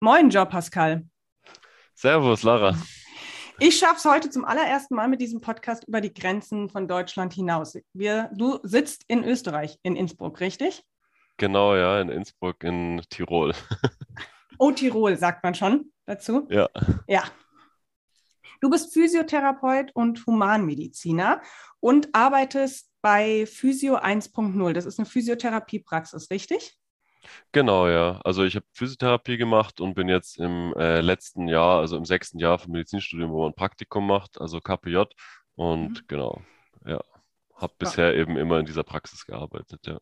Moin, Joe Pascal. Servus, Lara. Ich schaffe es heute zum allerersten Mal mit diesem Podcast über die Grenzen von Deutschland hinaus. Wir, du sitzt in Österreich, in Innsbruck, richtig? Genau, ja, in Innsbruck, in Tirol. Oh, Tirol, sagt man schon dazu? Ja. Ja. Du bist Physiotherapeut und Humanmediziner und arbeitest bei Physio 1.0. Das ist eine Physiotherapiepraxis, richtig? Genau, ja. Also ich habe Physiotherapie gemacht und bin jetzt im äh, letzten Jahr, also im sechsten Jahr vom Medizinstudium, wo man Praktikum macht, also KPJ. Und mhm. genau, ja, habe bisher eben immer in dieser Praxis gearbeitet, ja.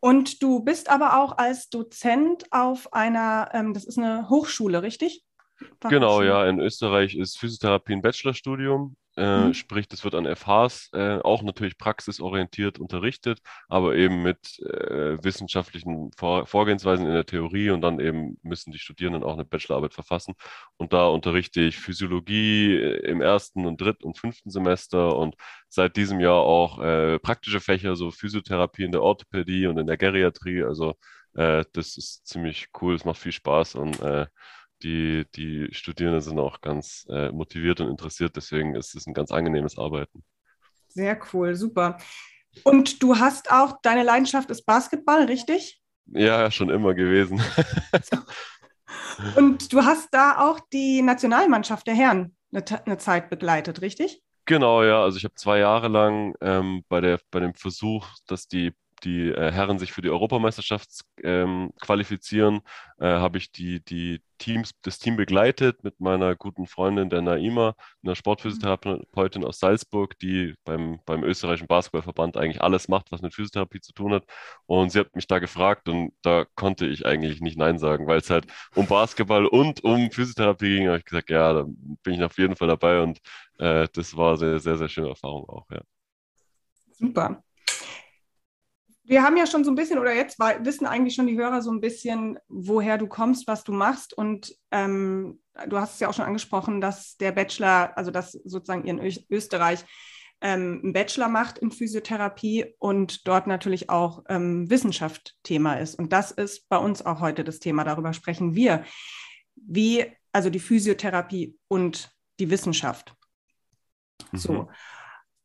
Und du bist aber auch als Dozent auf einer, ähm, das ist eine Hochschule, richtig? Genau, ja. In Österreich ist Physiotherapie ein Bachelorstudium äh, mhm. Sprich, das wird an FHs äh, auch natürlich praxisorientiert unterrichtet, aber eben mit äh, wissenschaftlichen Vor Vorgehensweisen in der Theorie und dann eben müssen die Studierenden auch eine Bachelorarbeit verfassen. Und da unterrichte ich Physiologie äh, im ersten und dritten und fünften Semester und seit diesem Jahr auch äh, praktische Fächer, so Physiotherapie in der Orthopädie und in der Geriatrie. Also äh, das ist ziemlich cool, es macht viel Spaß und die, die Studierenden sind auch ganz äh, motiviert und interessiert. Deswegen ist es ein ganz angenehmes Arbeiten. Sehr cool, super. Und du hast auch, deine Leidenschaft ist Basketball, richtig? Ja, schon immer gewesen. und du hast da auch die Nationalmannschaft der Herren eine, eine Zeit begleitet, richtig? Genau, ja. Also ich habe zwei Jahre lang ähm, bei, der, bei dem Versuch, dass die die äh, Herren sich für die Europameisterschaft ähm, qualifizieren, äh, habe ich die, die Teams, das Team begleitet mit meiner guten Freundin, der Naima, einer Sportphysiotherapeutin aus Salzburg, die beim, beim österreichischen Basketballverband eigentlich alles macht, was mit Physiotherapie zu tun hat. Und sie hat mich da gefragt und da konnte ich eigentlich nicht Nein sagen, weil es halt um Basketball und um Physiotherapie ging. Da habe ich gesagt, ja, da bin ich auf jeden Fall dabei und äh, das war eine sehr, sehr, sehr schöne Erfahrung auch, ja. Super wir haben ja schon so ein bisschen, oder jetzt wissen eigentlich schon die Hörer so ein bisschen, woher du kommst, was du machst. Und ähm, du hast es ja auch schon angesprochen, dass der Bachelor, also dass sozusagen ihr in Österreich ähm, einen Bachelor macht in Physiotherapie und dort natürlich auch ähm, Wissenschaft Thema ist. Und das ist bei uns auch heute das Thema. Darüber sprechen wir. Wie, also die Physiotherapie und die Wissenschaft. Mhm. So.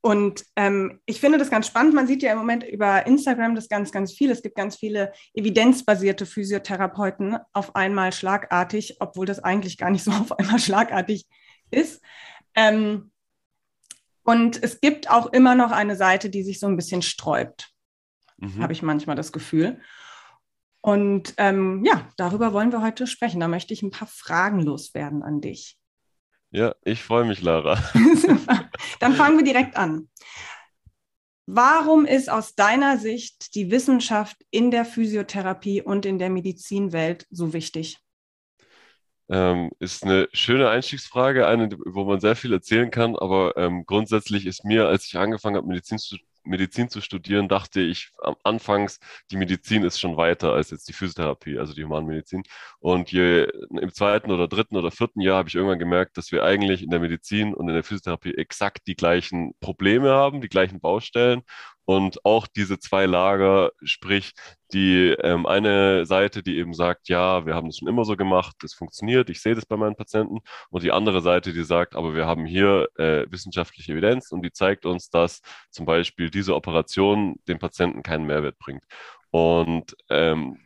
Und ähm, ich finde das ganz spannend. Man sieht ja im Moment über Instagram das ganz, ganz viel. Es gibt ganz viele evidenzbasierte Physiotherapeuten auf einmal schlagartig, obwohl das eigentlich gar nicht so auf einmal schlagartig ist. Ähm, und es gibt auch immer noch eine Seite, die sich so ein bisschen sträubt, mhm. habe ich manchmal das Gefühl. Und ähm, ja, darüber wollen wir heute sprechen. Da möchte ich ein paar Fragen loswerden an dich. Ja, ich freue mich, Lara. Dann fangen wir direkt an. Warum ist aus deiner Sicht die Wissenschaft in der Physiotherapie und in der Medizinwelt so wichtig? Ähm, ist eine schöne Einstiegsfrage, eine, wo man sehr viel erzählen kann, aber ähm, grundsätzlich ist mir, als ich angefangen habe, Medizin zu Medizin zu studieren, dachte ich am Anfangs, die Medizin ist schon weiter als jetzt die Physiotherapie, also die Humanmedizin. Und je, im zweiten oder dritten oder vierten Jahr habe ich irgendwann gemerkt, dass wir eigentlich in der Medizin und in der Physiotherapie exakt die gleichen Probleme haben, die gleichen Baustellen und auch diese zwei Lager, sprich die ähm, eine Seite, die eben sagt, ja, wir haben das schon immer so gemacht, das funktioniert, ich sehe das bei meinen Patienten, und die andere Seite, die sagt, aber wir haben hier äh, wissenschaftliche Evidenz und die zeigt uns, dass zum Beispiel diese Operation dem Patienten keinen Mehrwert bringt. Und ähm,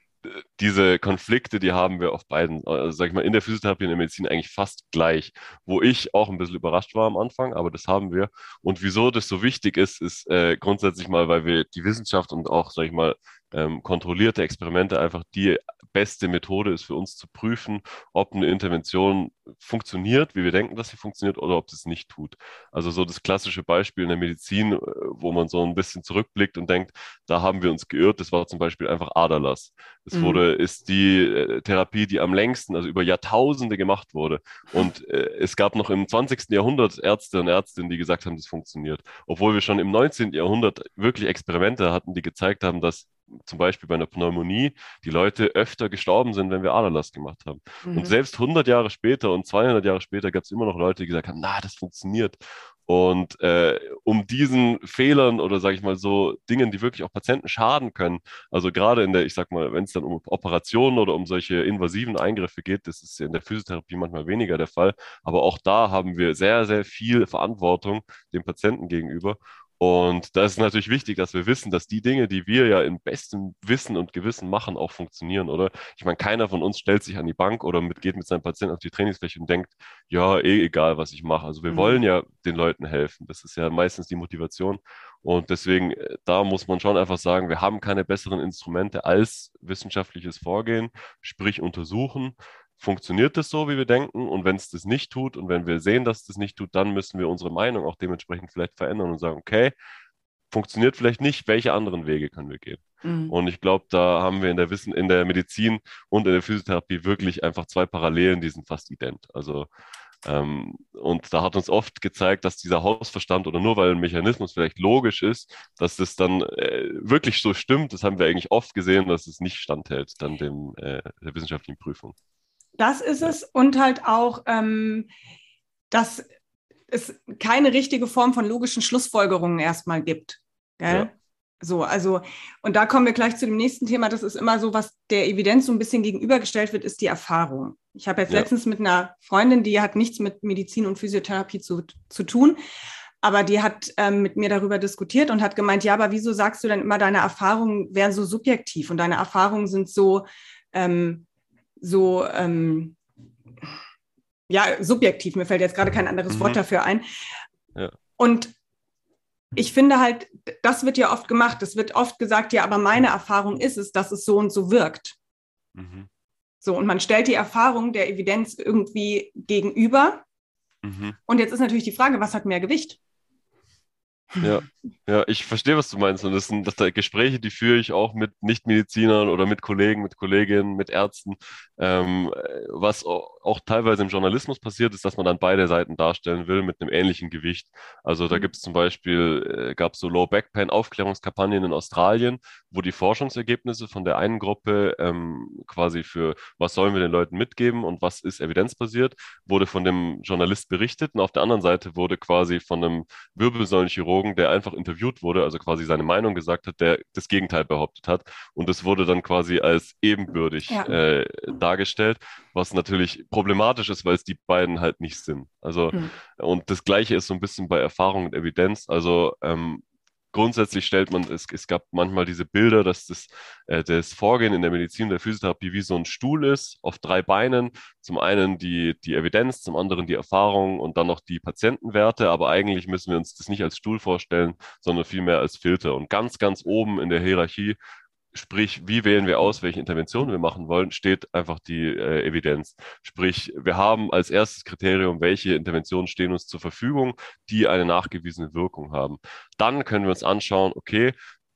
diese Konflikte, die haben wir auf beiden, also sag ich mal, in der Physiotherapie und in der Medizin eigentlich fast gleich, wo ich auch ein bisschen überrascht war am Anfang, aber das haben wir. Und wieso das so wichtig ist, ist äh, grundsätzlich mal, weil wir die Wissenschaft und auch, sag ich mal, ähm, kontrollierte Experimente einfach die beste Methode ist für uns zu prüfen, ob eine Intervention funktioniert, wie wir denken, dass sie funktioniert, oder ob sie es nicht tut. Also so das klassische Beispiel in der Medizin, äh, wo man so ein bisschen zurückblickt und denkt, da haben wir uns geirrt, das war zum Beispiel einfach Aderlass. Es mhm. wurde, ist die äh, Therapie, die am längsten, also über Jahrtausende gemacht wurde. Und äh, es gab noch im 20. Jahrhundert Ärzte und Ärztinnen, die gesagt haben, das funktioniert. Obwohl wir schon im 19. Jahrhundert wirklich Experimente hatten, die gezeigt haben, dass zum Beispiel bei einer Pneumonie die Leute öfter gestorben sind, wenn wir Aderlass gemacht haben. Mhm. Und selbst 100 Jahre später und 200 Jahre später gab es immer noch Leute, die gesagt haben, na, das funktioniert. Und äh, um diesen Fehlern oder sage ich mal so Dingen, die wirklich auch Patienten schaden können, also gerade in der, ich sag mal, wenn es dann um Operationen oder um solche invasiven Eingriffe geht, das ist in der Physiotherapie manchmal weniger der Fall, aber auch da haben wir sehr, sehr viel Verantwortung dem Patienten gegenüber. Und da ist natürlich wichtig, dass wir wissen, dass die Dinge, die wir ja im besten Wissen und Gewissen machen, auch funktionieren, oder? Ich meine, keiner von uns stellt sich an die Bank oder mit, geht mit seinem Patienten auf die Trainingsfläche und denkt, ja, eh egal, was ich mache. Also wir mhm. wollen ja den Leuten helfen. Das ist ja meistens die Motivation. Und deswegen, äh, da muss man schon einfach sagen, wir haben keine besseren Instrumente als wissenschaftliches Vorgehen, sprich untersuchen funktioniert das so, wie wir denken? Und wenn es das nicht tut und wenn wir sehen, dass es das nicht tut, dann müssen wir unsere Meinung auch dementsprechend vielleicht verändern und sagen, okay, funktioniert vielleicht nicht, welche anderen Wege können wir gehen? Mhm. Und ich glaube, da haben wir in der Wissen, in der Medizin und in der Physiotherapie wirklich einfach zwei Parallelen, die sind fast ident. Also ähm, und da hat uns oft gezeigt, dass dieser Hausverstand oder nur weil ein Mechanismus vielleicht logisch ist, dass das dann äh, wirklich so stimmt. Das haben wir eigentlich oft gesehen, dass es nicht standhält, dann dem, äh, der wissenschaftlichen Prüfung. Das ist es. Und halt auch, ähm, dass es keine richtige Form von logischen Schlussfolgerungen erstmal gibt. Gell? Ja. So, also, und da kommen wir gleich zu dem nächsten Thema. Das ist immer so, was der Evidenz so ein bisschen gegenübergestellt wird, ist die Erfahrung. Ich habe jetzt ja. letztens mit einer Freundin, die hat nichts mit Medizin und Physiotherapie zu, zu tun, aber die hat ähm, mit mir darüber diskutiert und hat gemeint, ja, aber wieso sagst du denn immer, deine Erfahrungen wären so subjektiv und deine Erfahrungen sind so, ähm, so, ähm, ja, subjektiv, mir fällt jetzt gerade kein anderes mhm. Wort dafür ein. Ja. Und ich finde halt, das wird ja oft gemacht. Es wird oft gesagt, ja, aber meine Erfahrung ist es, dass es so und so wirkt. Mhm. So, und man stellt die Erfahrung der Evidenz irgendwie gegenüber. Mhm. Und jetzt ist natürlich die Frage, was hat mehr Gewicht? Ja, ja, ich verstehe, was du meinst. Und das sind, das sind Gespräche, die führe ich auch mit Nichtmedizinern oder mit Kollegen, mit Kolleginnen, mit Ärzten. Ähm, was auch teilweise im Journalismus passiert, ist, dass man dann beide Seiten darstellen will mit einem ähnlichen Gewicht. Also da mhm. gibt es zum Beispiel, äh, gab es so Low Back Pain Aufklärungskampagnen in Australien, wo die Forschungsergebnisse von der einen Gruppe ähm, quasi für was sollen wir den Leuten mitgeben und was ist evidenzbasiert, wurde von dem Journalist berichtet und auf der anderen Seite wurde quasi von einem Wirbelsäulenchirurgen, der einfach interviewt wurde, also quasi seine Meinung gesagt hat, der das Gegenteil behauptet hat und es wurde dann quasi als ebenbürtig ja. äh, dargestellt, was natürlich problematisch ist, weil es die beiden halt nicht sind. Also mhm. und das Gleiche ist so ein bisschen bei Erfahrung und Evidenz. Also ähm, grundsätzlich stellt man, es, es gab manchmal diese Bilder, dass das, äh, das Vorgehen in der Medizin, der Physiotherapie wie so ein Stuhl ist, auf drei Beinen. Zum einen die, die Evidenz, zum anderen die Erfahrung und dann noch die Patientenwerte. Aber eigentlich müssen wir uns das nicht als Stuhl vorstellen, sondern vielmehr als Filter. Und ganz, ganz oben in der Hierarchie Sprich, wie wählen wir aus, welche Interventionen wir machen wollen, steht einfach die äh, Evidenz. Sprich, wir haben als erstes Kriterium, welche Interventionen stehen uns zur Verfügung, die eine nachgewiesene Wirkung haben. Dann können wir uns anschauen, okay,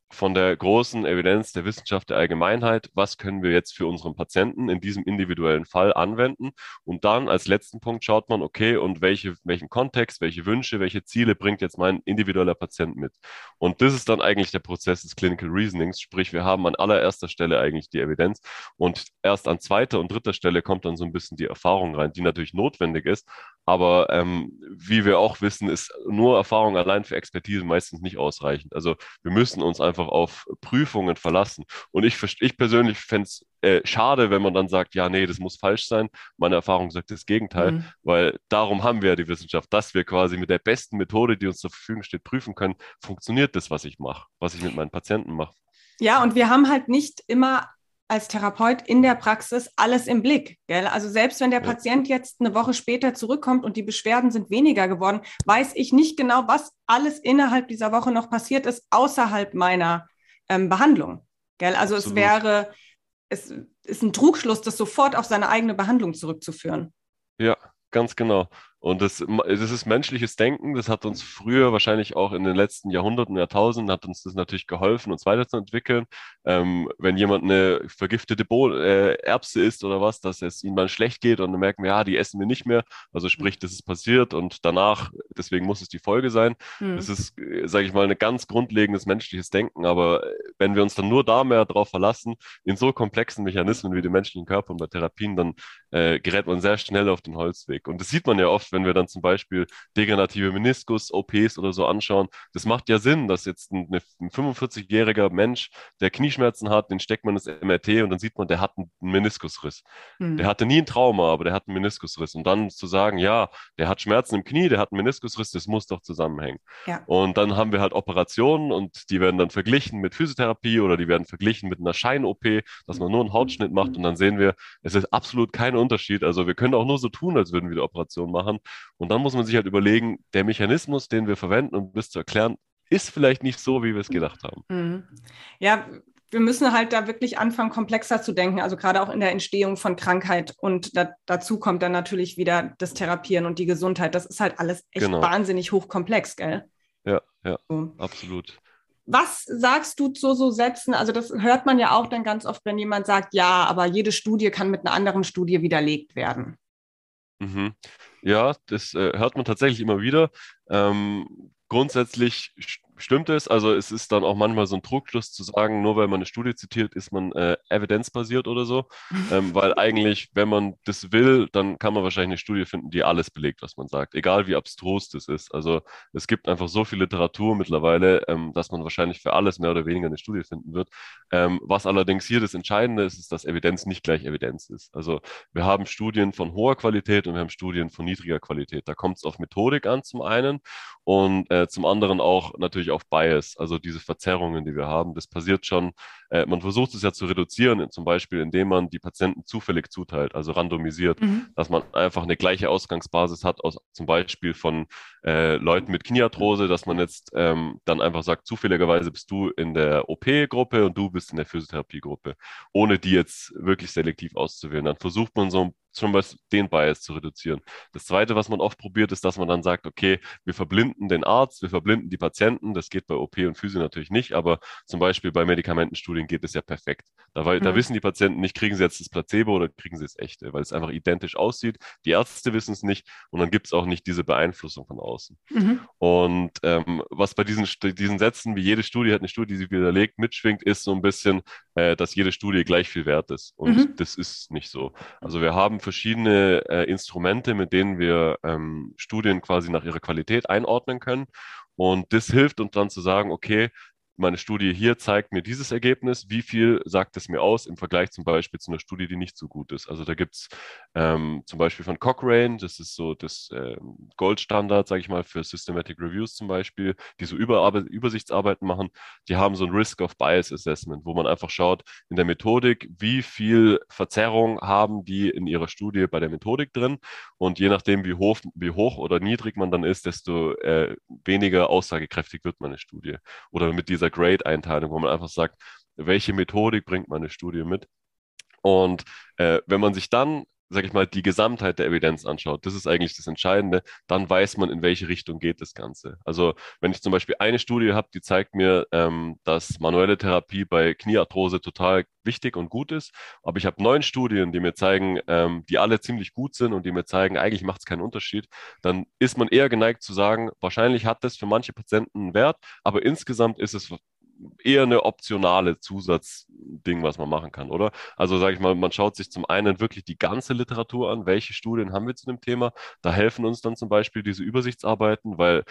von der großen Evidenz der Wissenschaft der Allgemeinheit, was können wir jetzt für unseren Patienten in diesem individuellen Fall anwenden. Und dann als letzten Punkt schaut man, okay, und welche, welchen Kontext, welche Wünsche, welche Ziele bringt jetzt mein individueller Patient mit. Und das ist dann eigentlich der Prozess des Clinical Reasonings, sprich wir haben an allererster Stelle eigentlich die Evidenz und erst an zweiter und dritter Stelle kommt dann so ein bisschen die Erfahrung rein, die natürlich notwendig ist. Aber ähm, wie wir auch wissen, ist nur Erfahrung allein für Expertise meistens nicht ausreichend. Also wir müssen uns einfach einfach auf Prüfungen verlassen. Und ich, ich persönlich fände es äh, schade, wenn man dann sagt, ja, nee, das muss falsch sein. Meine Erfahrung sagt das Gegenteil, mhm. weil darum haben wir ja die Wissenschaft, dass wir quasi mit der besten Methode, die uns zur Verfügung steht, prüfen können, funktioniert das, was ich mache, was ich mit meinen Patienten mache. Ja, und wir haben halt nicht immer als Therapeut in der Praxis alles im Blick. Gell? Also selbst wenn der. Patient jetzt eine Woche später zurückkommt und die Beschwerden sind weniger geworden, weiß ich nicht genau, was alles innerhalb dieser Woche noch passiert ist, außerhalb meiner ähm, Behandlung. Gell? Also Absolut. es wäre, es ist ein Trugschluss, das sofort auf seine eigene Behandlung zurückzuführen. Ja, ganz genau. Und das, das ist menschliches Denken, das hat uns früher wahrscheinlich auch in den letzten Jahrhunderten, Jahrtausenden, hat uns das natürlich geholfen, uns weiterzuentwickeln. Ähm, wenn jemand eine vergiftete Bo äh, Erbse isst oder was, dass es ihnen mal schlecht geht und dann merken wir, ja, die essen wir nicht mehr. Also sprich, das ist passiert und danach, deswegen muss es die Folge sein. Mhm. Das ist, sage ich mal, ein ganz grundlegendes menschliches Denken. Aber wenn wir uns dann nur da mehr drauf verlassen, in so komplexen Mechanismen wie dem menschlichen Körper und bei Therapien, dann äh, gerät man sehr schnell auf den Holzweg. Und das sieht man ja oft, wenn wir dann zum Beispiel degenerative Meniskus-OPs oder so anschauen. Das macht ja Sinn, dass jetzt ein, ein 45-jähriger Mensch, der Knieschmerzen hat, den steckt man ins MRT und dann sieht man, der hat einen Meniskusriss. Mhm. Der hatte nie ein Trauma, aber der hat einen Meniskusriss. Und dann zu sagen, ja, der hat Schmerzen im Knie, der hat einen Meniskusriss, das muss doch zusammenhängen. Ja. Und dann haben wir halt Operationen und die werden dann verglichen mit Physiotherapie oder die werden verglichen mit einer Schein-OP, dass man nur einen Hautschnitt macht und dann sehen wir, es ist absolut kein Unterschied. Also wir können auch nur so tun, als würden wir die Operation machen. Und dann muss man sich halt überlegen, der Mechanismus, den wir verwenden, um das zu erklären, ist vielleicht nicht so, wie wir es gedacht haben. Mhm. Ja, wir müssen halt da wirklich anfangen, komplexer zu denken, also gerade auch in der Entstehung von Krankheit. Und da, dazu kommt dann natürlich wieder das Therapieren und die Gesundheit. Das ist halt alles echt genau. wahnsinnig hochkomplex, gell? Ja, ja, so. absolut. Was sagst du zu so Sätzen? Also das hört man ja auch dann ganz oft, wenn jemand sagt, ja, aber jede Studie kann mit einer anderen Studie widerlegt werden. Mhm. Ja, das äh, hört man tatsächlich immer wieder. Ähm, grundsätzlich stimmt es. Also es ist dann auch manchmal so ein Trugschluss zu sagen, nur weil man eine Studie zitiert, ist man äh, evidenzbasiert oder so. ähm, weil eigentlich, wenn man das will, dann kann man wahrscheinlich eine Studie finden, die alles belegt, was man sagt. Egal wie abstrus das ist. Also es gibt einfach so viel Literatur mittlerweile, ähm, dass man wahrscheinlich für alles mehr oder weniger eine Studie finden wird. Ähm, was allerdings hier das Entscheidende ist, ist, dass Evidenz nicht gleich Evidenz ist. Also wir haben Studien von hoher Qualität und wir haben Studien von niedriger Qualität. Da kommt es auf Methodik an zum einen und äh, zum anderen auch natürlich auf Bias, also diese Verzerrungen, die wir haben. Das passiert schon. Äh, man versucht es ja zu reduzieren, zum Beispiel indem man die Patienten zufällig zuteilt, also randomisiert, mhm. dass man einfach eine gleiche Ausgangsbasis hat, aus zum Beispiel von äh, Leuten mit Kniearthrose, dass man jetzt ähm, dann einfach sagt, zufälligerweise bist du in der OP-Gruppe und du bist in der Physiotherapiegruppe, ohne die jetzt wirklich selektiv auszuwählen. Dann versucht man so schon mal den Bias zu reduzieren. Das Zweite, was man oft probiert, ist, dass man dann sagt, okay, wir verblinden den Arzt, wir verblinden die Patienten. Das geht bei OP und Physio natürlich nicht, aber zum Beispiel bei Medikamentenstudien geht es ja perfekt. Da, weil, mhm. da wissen die Patienten nicht, kriegen sie jetzt das Placebo oder kriegen sie das echte, weil es einfach identisch aussieht. Die Ärzte wissen es nicht und dann gibt es auch nicht diese Beeinflussung von außen. Mhm. Und ähm, was bei diesen, diesen Sätzen, wie jede Studie hat eine Studie, die sie widerlegt, mitschwingt, ist so ein bisschen, äh, dass jede Studie gleich viel wert ist. Und mhm. das ist nicht so. Also wir haben verschiedene äh, Instrumente, mit denen wir ähm, Studien quasi nach ihrer Qualität einordnen können. Und das hilft uns dann zu sagen, okay, meine Studie hier zeigt mir dieses Ergebnis, wie viel sagt es mir aus im Vergleich zum Beispiel zu einer Studie, die nicht so gut ist. Also da gibt es ähm, zum Beispiel von Cochrane, das ist so das ähm, Goldstandard, sage ich mal, für Systematic Reviews zum Beispiel, die so Über Übersichtsarbeiten machen, die haben so ein Risk of Bias Assessment, wo man einfach schaut in der Methodik, wie viel Verzerrung haben die in ihrer Studie bei der Methodik drin und je nachdem, wie hoch, wie hoch oder niedrig man dann ist, desto äh, weniger aussagekräftig wird meine Studie. Oder mit dieser dieser Grade-Einteilung, wo man einfach sagt, welche Methodik bringt meine Studie mit. Und äh, wenn man sich dann sage ich mal, die Gesamtheit der Evidenz anschaut, das ist eigentlich das Entscheidende, dann weiß man, in welche Richtung geht das Ganze. Also wenn ich zum Beispiel eine Studie habe, die zeigt mir, ähm, dass manuelle Therapie bei Kniearthrose total wichtig und gut ist, aber ich habe neun Studien, die mir zeigen, ähm, die alle ziemlich gut sind und die mir zeigen, eigentlich macht es keinen Unterschied, dann ist man eher geneigt zu sagen, wahrscheinlich hat das für manche Patienten einen Wert, aber insgesamt ist es eher eine optionale Zusatzding, was man machen kann, oder? Also sage ich mal, man schaut sich zum einen wirklich die ganze Literatur an, welche Studien haben wir zu dem Thema. Da helfen uns dann zum Beispiel diese Übersichtsarbeiten, weil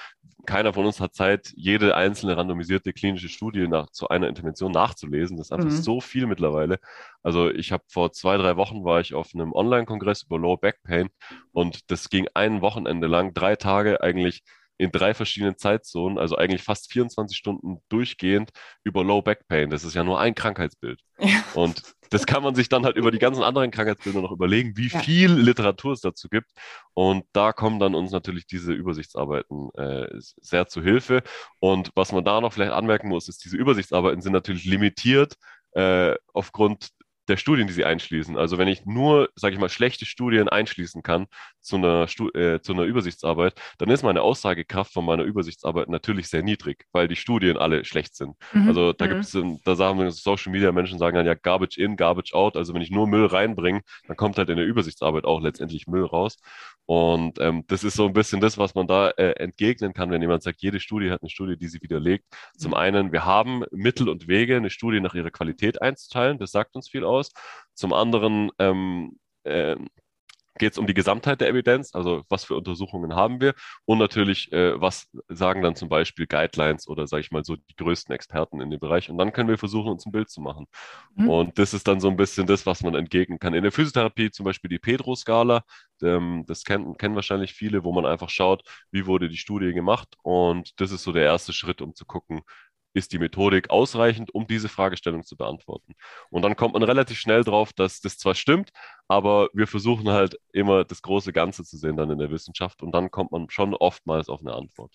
keiner von uns hat Zeit, jede einzelne randomisierte klinische Studie nach, zu einer Intervention nachzulesen. Das ist einfach mhm. so viel mittlerweile. Also ich habe vor zwei, drei Wochen war ich auf einem Online-Kongress über Low Back Pain und das ging ein Wochenende lang, drei Tage eigentlich in drei verschiedenen Zeitzonen, also eigentlich fast 24 Stunden durchgehend über Low Back Pain. Das ist ja nur ein Krankheitsbild. Ja. Und das kann man sich dann halt über die ganzen anderen Krankheitsbilder noch überlegen, wie ja. viel Literatur es dazu gibt. Und da kommen dann uns natürlich diese Übersichtsarbeiten äh, sehr zu Hilfe. Und was man da noch vielleicht anmerken muss, ist, diese Übersichtsarbeiten sind natürlich limitiert äh, aufgrund der Studien, die sie einschließen. Also wenn ich nur, sage ich mal, schlechte Studien einschließen kann zu einer, Stu äh, zu einer Übersichtsarbeit, dann ist meine Aussagekraft von meiner Übersichtsarbeit natürlich sehr niedrig, weil die Studien alle schlecht sind. Mhm. Also da mhm. gibt es, da sagen Social Media Menschen sagen dann ja Garbage in, Garbage out. Also wenn ich nur Müll reinbringe, dann kommt halt in der Übersichtsarbeit auch letztendlich Müll raus. Und ähm, das ist so ein bisschen das, was man da äh, entgegnen kann, wenn jemand sagt, jede Studie hat eine Studie, die sie widerlegt. Zum mhm. einen, wir haben Mittel und Wege, eine Studie nach ihrer Qualität einzuteilen. Das sagt uns viel aus. Zum anderen ähm, äh, geht es um die Gesamtheit der Evidenz, also was für Untersuchungen haben wir und natürlich, äh, was sagen dann zum Beispiel Guidelines oder sage ich mal so die größten Experten in dem Bereich und dann können wir versuchen, uns ein Bild zu machen. Mhm. Und das ist dann so ein bisschen das, was man entgegnen kann. In der Physiotherapie zum Beispiel die Pedro-Skala, ähm, das kennen, kennen wahrscheinlich viele, wo man einfach schaut, wie wurde die Studie gemacht und das ist so der erste Schritt, um zu gucken, ist die Methodik ausreichend, um diese Fragestellung zu beantworten. Und dann kommt man relativ schnell drauf, dass das zwar stimmt, aber wir versuchen halt immer das große Ganze zu sehen dann in der Wissenschaft und dann kommt man schon oftmals auf eine Antwort.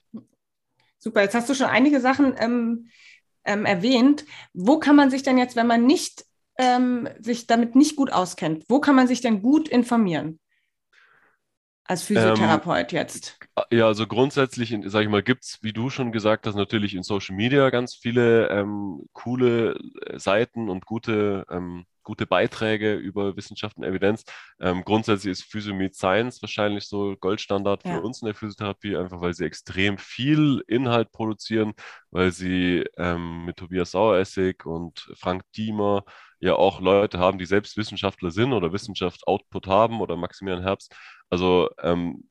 Super, jetzt hast du schon einige Sachen ähm, ähm, erwähnt. Wo kann man sich denn jetzt, wenn man nicht ähm, sich damit nicht gut auskennt, wo kann man sich denn gut informieren? Als Physiotherapeut ähm, jetzt? Ja, also grundsätzlich, sage ich mal, gibt es, wie du schon gesagt hast, natürlich in Social Media ganz viele ähm, coole äh, Seiten und gute, ähm, gute Beiträge über Wissenschaft und Evidenz. Ähm, grundsätzlich ist Physio Meet Science wahrscheinlich so Goldstandard ja. für uns in der Physiotherapie, einfach weil sie extrem viel Inhalt produzieren, weil sie ähm, mit Tobias Saueressig und Frank Diemer ja auch Leute haben, die selbst Wissenschaftler sind oder Wissenschaft Output haben oder Maximilian Herbst also ähm,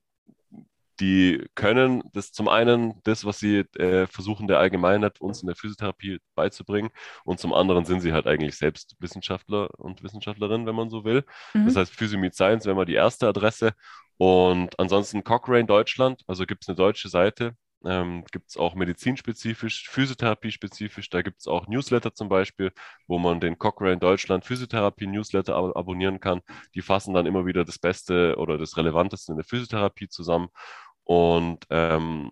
die können das zum einen, das, was sie äh, versuchen, der Allgemeinheit uns in der Physiotherapie beizubringen, und zum anderen sind sie halt eigentlich selbst Wissenschaftler und Wissenschaftlerinnen, wenn man so will. Mhm. Das heißt, Physio Meet Science wäre mal die erste Adresse. Und ansonsten Cochrane Deutschland, also gibt es eine deutsche Seite, ähm, gibt es auch medizinspezifisch, physiotherapiespezifisch. Da gibt es auch Newsletter zum Beispiel, wo man den Cochrane Deutschland Physiotherapie Newsletter ab abonnieren kann. Die fassen dann immer wieder das Beste oder das Relevanteste in der Physiotherapie zusammen. Und ähm,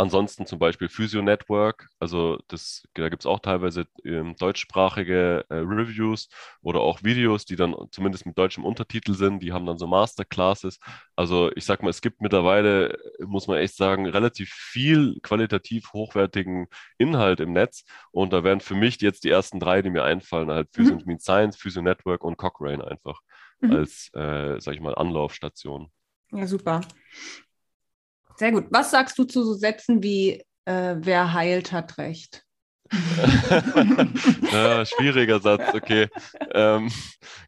Ansonsten zum Beispiel Physio Network, also das, da gibt es auch teilweise ähm, deutschsprachige äh, Reviews oder auch Videos, die dann zumindest mit deutschem Untertitel sind, die haben dann so Masterclasses. Also ich sag mal, es gibt mittlerweile, muss man echt sagen, relativ viel qualitativ hochwertigen Inhalt im Netz und da wären für mich jetzt die ersten drei, die mir einfallen, halt Physio mhm. Science, Physio Network und Cochrane einfach mhm. als, äh, sag ich mal, Anlaufstation. Ja, super. Sehr gut. Was sagst du zu so Sätzen wie, äh, wer heilt, hat recht? ja, schwieriger Satz, okay. Ähm,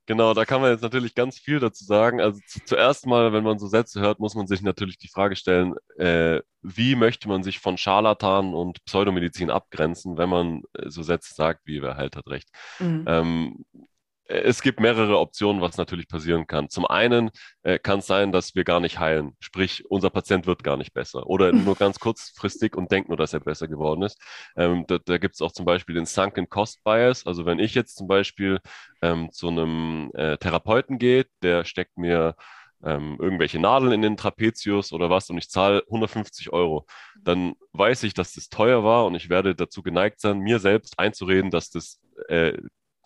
genau, da kann man jetzt natürlich ganz viel dazu sagen. Also zu, zuerst mal, wenn man so Sätze hört, muss man sich natürlich die Frage stellen, äh, wie möchte man sich von Scharlatan und Pseudomedizin abgrenzen, wenn man äh, so Sätze sagt, wie wer heilt, hat recht. Mhm. Ähm, es gibt mehrere Optionen, was natürlich passieren kann. Zum einen äh, kann es sein, dass wir gar nicht heilen, sprich unser Patient wird gar nicht besser oder nur ganz kurzfristig und denkt nur, dass er besser geworden ist. Ähm, da da gibt es auch zum Beispiel den Sunken Cost Bias. Also wenn ich jetzt zum Beispiel ähm, zu einem äh, Therapeuten gehe, der steckt mir ähm, irgendwelche Nadeln in den Trapezius oder was und ich zahle 150 Euro, dann weiß ich, dass das teuer war und ich werde dazu geneigt sein, mir selbst einzureden, dass das äh,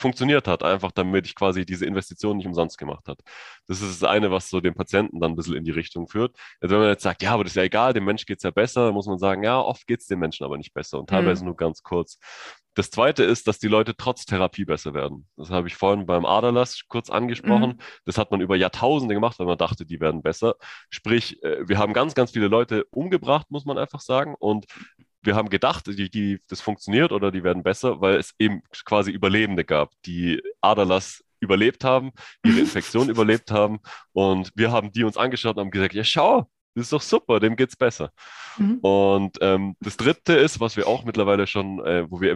funktioniert hat, einfach damit ich quasi diese Investition nicht umsonst gemacht habe. Das ist das eine, was so den Patienten dann ein bisschen in die Richtung führt. Also wenn man jetzt sagt, ja, aber das ist ja egal, dem Mensch geht es ja besser, muss man sagen, ja, oft geht es dem Menschen aber nicht besser und teilweise mhm. nur ganz kurz. Das zweite ist, dass die Leute trotz Therapie besser werden. Das habe ich vorhin beim Aderlass kurz angesprochen. Mhm. Das hat man über Jahrtausende gemacht, weil man dachte, die werden besser. Sprich, äh, wir haben ganz, ganz viele Leute umgebracht, muss man einfach sagen. Und wir haben gedacht, die, die, das funktioniert oder die werden besser, weil es eben quasi Überlebende gab, die Aderlass überlebt haben, ihre Infektion überlebt haben. Und wir haben die uns angeschaut und haben gesagt, ja, schau, das ist doch super, dem geht's besser. Mhm. Und ähm, das Dritte ist, was wir auch mittlerweile schon, äh, wo wir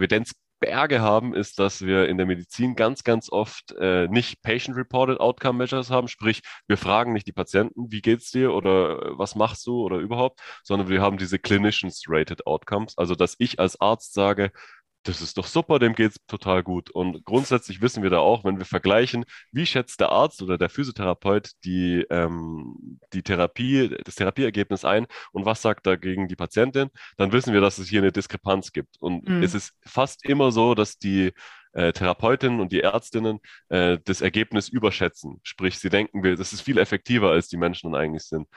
Evidenzberge haben, ist, dass wir in der Medizin ganz, ganz oft äh, nicht Patient-Reported Outcome Measures haben, sprich, wir fragen nicht die Patienten, wie geht's dir oder äh, was machst du oder überhaupt, sondern wir haben diese Clinicians-Rated Outcomes, also dass ich als Arzt sage, das ist doch super, dem geht es total gut. Und grundsätzlich wissen wir da auch, wenn wir vergleichen, wie schätzt der Arzt oder der Physiotherapeut die, ähm, die Therapie, das Therapieergebnis ein und was sagt dagegen die Patientin, dann wissen wir, dass es hier eine Diskrepanz gibt. Und mhm. es ist fast immer so, dass die äh, Therapeutinnen und die Ärztinnen äh, das Ergebnis überschätzen. Sprich, sie denken, wir, das ist viel effektiver, als die Menschen dann eigentlich sind.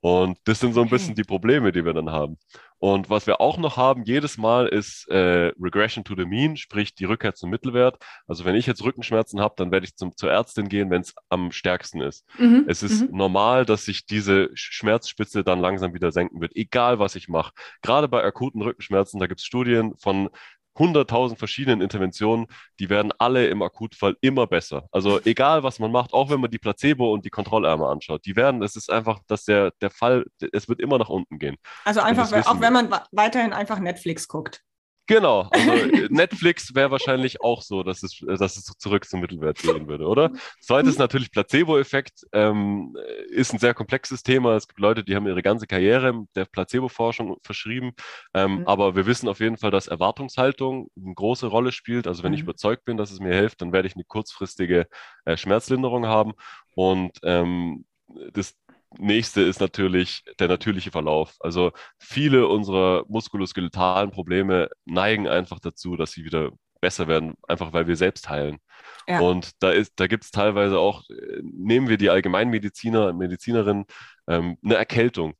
Und das sind so ein bisschen die Probleme, die wir dann haben. Und was wir auch noch haben, jedes Mal ist äh, Regression to the Mean, sprich die Rückkehr zum Mittelwert. Also wenn ich jetzt Rückenschmerzen habe, dann werde ich zum, zur Ärztin gehen, wenn es am stärksten ist. Mhm. Es ist mhm. normal, dass sich diese Schmerzspitze dann langsam wieder senken wird, egal was ich mache. Gerade bei akuten Rückenschmerzen, da gibt es Studien von 100.000 verschiedenen Interventionen, die werden alle im Akutfall immer besser. Also egal, was man macht, auch wenn man die Placebo und die Kontrollarme anschaut, die werden, es ist einfach, dass der, der Fall, es wird immer nach unten gehen. Also einfach, auch wenn man weiterhin einfach Netflix guckt. Genau, also äh, Netflix wäre wahrscheinlich auch so, dass es, äh, dass es zurück zum Mittelwert gehen würde, oder? Zweites mhm. natürlich Placebo-Effekt, ähm, ist ein sehr komplexes Thema. Es gibt Leute, die haben ihre ganze Karriere der Placebo-Forschung verschrieben, ähm, mhm. aber wir wissen auf jeden Fall, dass Erwartungshaltung eine große Rolle spielt. Also wenn mhm. ich überzeugt bin, dass es mir hilft, dann werde ich eine kurzfristige äh, Schmerzlinderung haben und ähm, das nächste ist natürlich der natürliche Verlauf. Also viele unserer muskuloskeletalen Probleme neigen einfach dazu, dass sie wieder besser werden, einfach weil wir selbst heilen. Ja. Und da ist, da gibt es teilweise auch, äh, nehmen wir die Allgemeinmediziner, Medizinerinnen, ähm, eine Erkältung.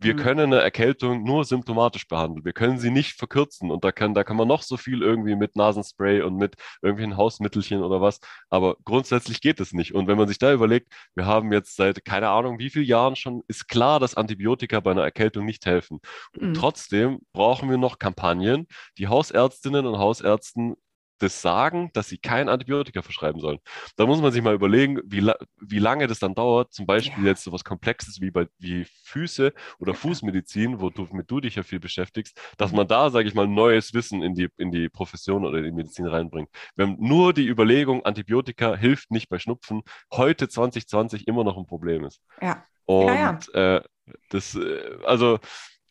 Wir mhm. können eine Erkältung nur symptomatisch behandeln. Wir können sie nicht verkürzen. Und da kann, da kann man noch so viel irgendwie mit Nasenspray und mit irgendwelchen Hausmittelchen oder was. Aber grundsätzlich geht es nicht. Und wenn man sich da überlegt, wir haben jetzt seit keine Ahnung wie vielen Jahren schon, ist klar, dass Antibiotika bei einer Erkältung nicht helfen. Und mhm. trotzdem brauchen wir noch Kampagnen, die Hausärztinnen und Hausärzten das sagen, dass sie kein Antibiotika verschreiben sollen. Da muss man sich mal überlegen, wie, la wie lange das dann dauert. Zum Beispiel ja. jetzt so was Komplexes wie bei wie Füße oder Fußmedizin, wo du, mit du dich ja viel beschäftigst, dass man da, sage ich mal, neues Wissen in die, in die Profession oder in die Medizin reinbringt. Wir haben nur die Überlegung, Antibiotika hilft nicht bei Schnupfen, heute 2020 immer noch ein Problem ist. Ja. Und ja, ja. Äh, das, äh, also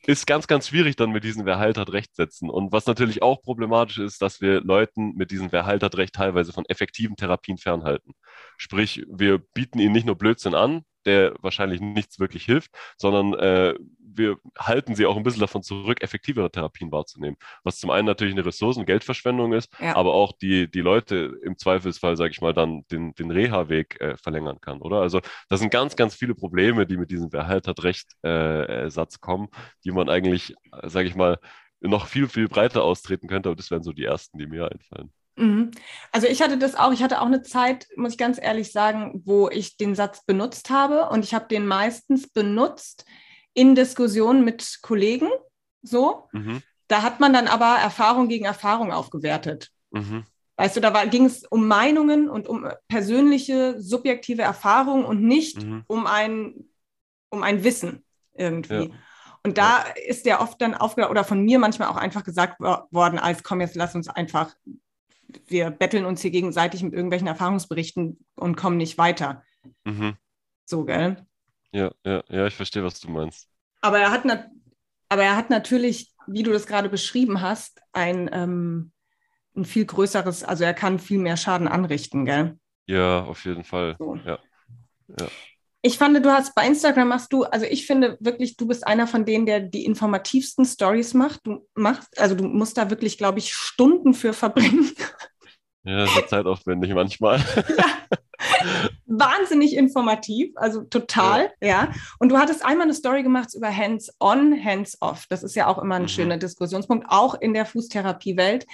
ist ganz, ganz schwierig dann mit diesem Wer halt hat Recht setzen. Und was natürlich auch problematisch ist, dass wir Leuten mit diesem Wer halt hat Recht teilweise von effektiven Therapien fernhalten. Sprich, wir bieten ihnen nicht nur Blödsinn an, der wahrscheinlich nichts wirklich hilft, sondern äh, wir halten sie auch ein bisschen davon zurück, effektivere Therapien wahrzunehmen. Was zum einen natürlich eine Ressourcen- und Geldverschwendung ist, ja. aber auch die, die Leute im Zweifelsfall, sage ich mal, dann den, den Reha-Weg äh, verlängern kann, oder? Also das sind ganz, ganz viele Probleme, die mit diesem Wer hat Recht-Satz äh, kommen, die man eigentlich, sage ich mal, noch viel, viel breiter austreten könnte, aber das wären so die ersten, die mir einfallen. Mhm. Also ich hatte das auch, ich hatte auch eine Zeit, muss ich ganz ehrlich sagen, wo ich den Satz benutzt habe und ich habe den meistens benutzt in Diskussionen mit Kollegen, so. Mhm. Da hat man dann aber Erfahrung gegen Erfahrung aufgewertet. Mhm. Weißt du, da ging es um Meinungen und um persönliche, subjektive Erfahrung und nicht mhm. um, ein, um ein Wissen irgendwie. Ja. Und da ja. ist der oft dann aufgedacht oder von mir manchmal auch einfach gesagt worden, als komm, jetzt lass uns einfach wir betteln uns hier gegenseitig mit irgendwelchen Erfahrungsberichten und kommen nicht weiter. Mhm. So, gell? Ja, ja, ja, ich verstehe, was du meinst. Aber er hat, aber er hat natürlich, wie du das gerade beschrieben hast, ein, ähm, ein viel größeres, also er kann viel mehr Schaden anrichten, gell? Ja, auf jeden Fall. So. Ja. ja. Ich fand, du hast bei Instagram machst du, also ich finde wirklich, du bist einer von denen, der die informativsten Stories macht. Du machst, also du musst da wirklich, glaube ich, Stunden für verbringen. Ja, sehr zeitaufwendig manchmal. Ja. Wahnsinnig informativ, also total, ja. ja. Und du hattest einmal eine Story gemacht über Hands-on, Hands-off. Das ist ja auch immer ein mhm. schöner Diskussionspunkt, auch in der Fußtherapiewelt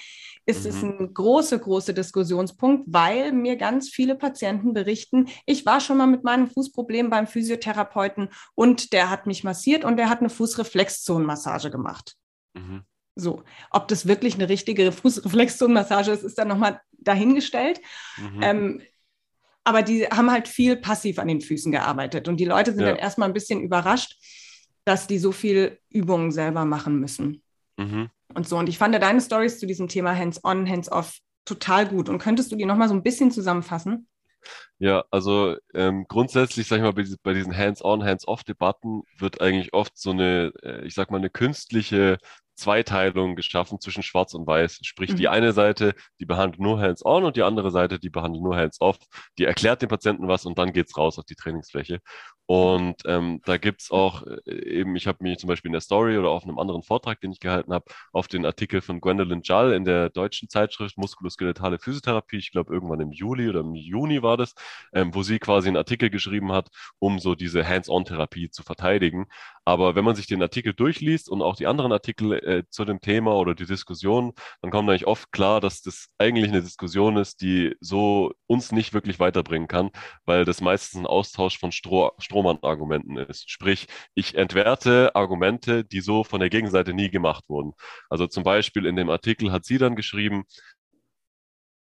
ist mhm. es ein großer, großer Diskussionspunkt, weil mir ganz viele Patienten berichten, ich war schon mal mit meinem Fußproblem beim Physiotherapeuten und der hat mich massiert und der hat eine Fußreflexzonenmassage gemacht. Mhm. So, ob das wirklich eine richtige Fußreflexzonenmassage ist, ist dann nochmal dahingestellt. Mhm. Ähm, aber die haben halt viel passiv an den Füßen gearbeitet und die Leute sind ja. dann erstmal ein bisschen überrascht, dass die so viel Übungen selber machen müssen. Mhm und so. Und ich fand deine Stories zu diesem Thema Hands-on, Hands-off total gut. Und könntest du die nochmal so ein bisschen zusammenfassen? Ja, also ähm, grundsätzlich, sag ich mal, bei, bei diesen Hands-on, Hands-off-Debatten wird eigentlich oft so eine, äh, ich sag mal, eine künstliche Zweiteilung geschaffen zwischen Schwarz und Weiß. Sprich, mhm. die eine Seite, die behandelt nur Hands-on und die andere Seite, die behandelt nur Hands-off. Die erklärt dem Patienten was und dann geht's raus auf die Trainingsfläche. Und ähm, da gibt es auch äh, eben, ich habe mich zum Beispiel in der Story oder auf einem anderen Vortrag, den ich gehalten habe, auf den Artikel von Gwendolyn Jall in der deutschen Zeitschrift Muskuloskeletale Physiotherapie, ich glaube irgendwann im Juli oder im Juni war das, ähm, wo sie quasi einen Artikel geschrieben hat, um so diese Hands-on-Therapie zu verteidigen. Aber wenn man sich den Artikel durchliest und auch die anderen Artikel äh, zu dem Thema oder die Diskussion, dann kommt eigentlich oft klar, dass das eigentlich eine Diskussion ist, die so uns nicht wirklich weiterbringen kann, weil das meistens ein Austausch von Stroh, Strohmann-Argumenten ist. Sprich, ich entwerte Argumente, die so von der Gegenseite nie gemacht wurden. Also zum Beispiel in dem Artikel hat sie dann geschrieben,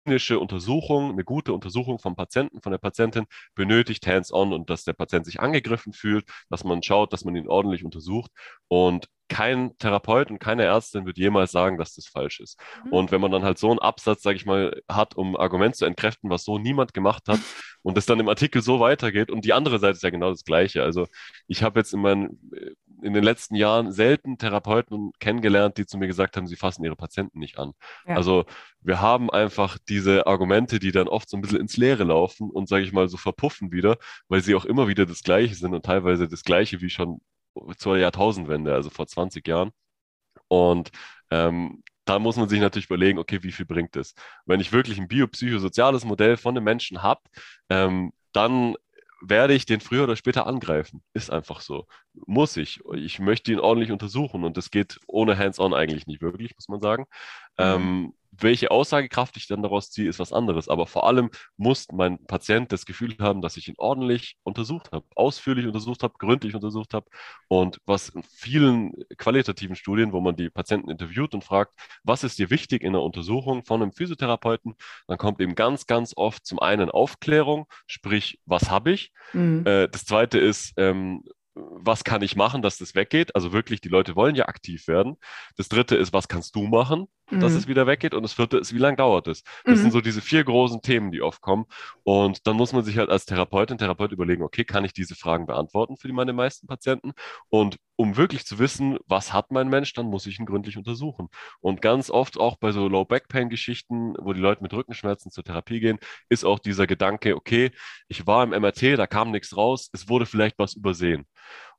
klinische Untersuchung, eine gute Untersuchung vom Patienten, von der Patientin benötigt hands-on und dass der Patient sich angegriffen fühlt, dass man schaut, dass man ihn ordentlich untersucht. Und kein Therapeut und keine Ärztin wird jemals sagen, dass das falsch ist. Mhm. Und wenn man dann halt so einen Absatz, sage ich mal, hat, um Argument zu entkräften, was so niemand gemacht hat und es dann im Artikel so weitergeht und die andere Seite ist ja genau das Gleiche. Also ich habe jetzt in meinen in den letzten Jahren selten Therapeuten kennengelernt, die zu mir gesagt haben, sie fassen ihre Patienten nicht an. Ja. Also wir haben einfach diese Argumente, die dann oft so ein bisschen ins Leere laufen und, sage ich mal, so verpuffen wieder, weil sie auch immer wieder das Gleiche sind und teilweise das Gleiche wie schon zur Jahrtausendwende, also vor 20 Jahren. Und ähm, da muss man sich natürlich überlegen, okay, wie viel bringt es? Wenn ich wirklich ein biopsychosoziales Modell von einem Menschen habe, ähm, dann werde ich den früher oder später angreifen. Ist einfach so. Muss ich. Ich möchte ihn ordentlich untersuchen und das geht ohne Hands-on eigentlich nicht wirklich, muss man sagen. Mhm. Ähm, welche Aussagekraft ich dann daraus ziehe, ist was anderes. Aber vor allem muss mein Patient das Gefühl haben, dass ich ihn ordentlich untersucht habe, ausführlich untersucht habe, gründlich untersucht habe. Und was in vielen qualitativen Studien, wo man die Patienten interviewt und fragt, was ist dir wichtig in der Untersuchung von einem Physiotherapeuten, dann kommt eben ganz, ganz oft zum einen Aufklärung, sprich, was habe ich? Mhm. Äh, das zweite ist, ähm, was kann ich machen, dass das weggeht? Also wirklich, die Leute wollen ja aktiv werden. Das dritte ist, was kannst du machen, mhm. dass es wieder weggeht? Und das vierte ist, wie lange dauert es? Das mhm. sind so diese vier großen Themen, die oft kommen. Und dann muss man sich halt als Therapeutin, Therapeut überlegen, okay, kann ich diese Fragen beantworten für die, meine meisten Patienten? Und um wirklich zu wissen, was hat mein Mensch, dann muss ich ihn gründlich untersuchen. Und ganz oft auch bei so Low-Back-Pain-Geschichten, wo die Leute mit Rückenschmerzen zur Therapie gehen, ist auch dieser Gedanke, okay, ich war im MRT, da kam nichts raus, es wurde vielleicht was übersehen.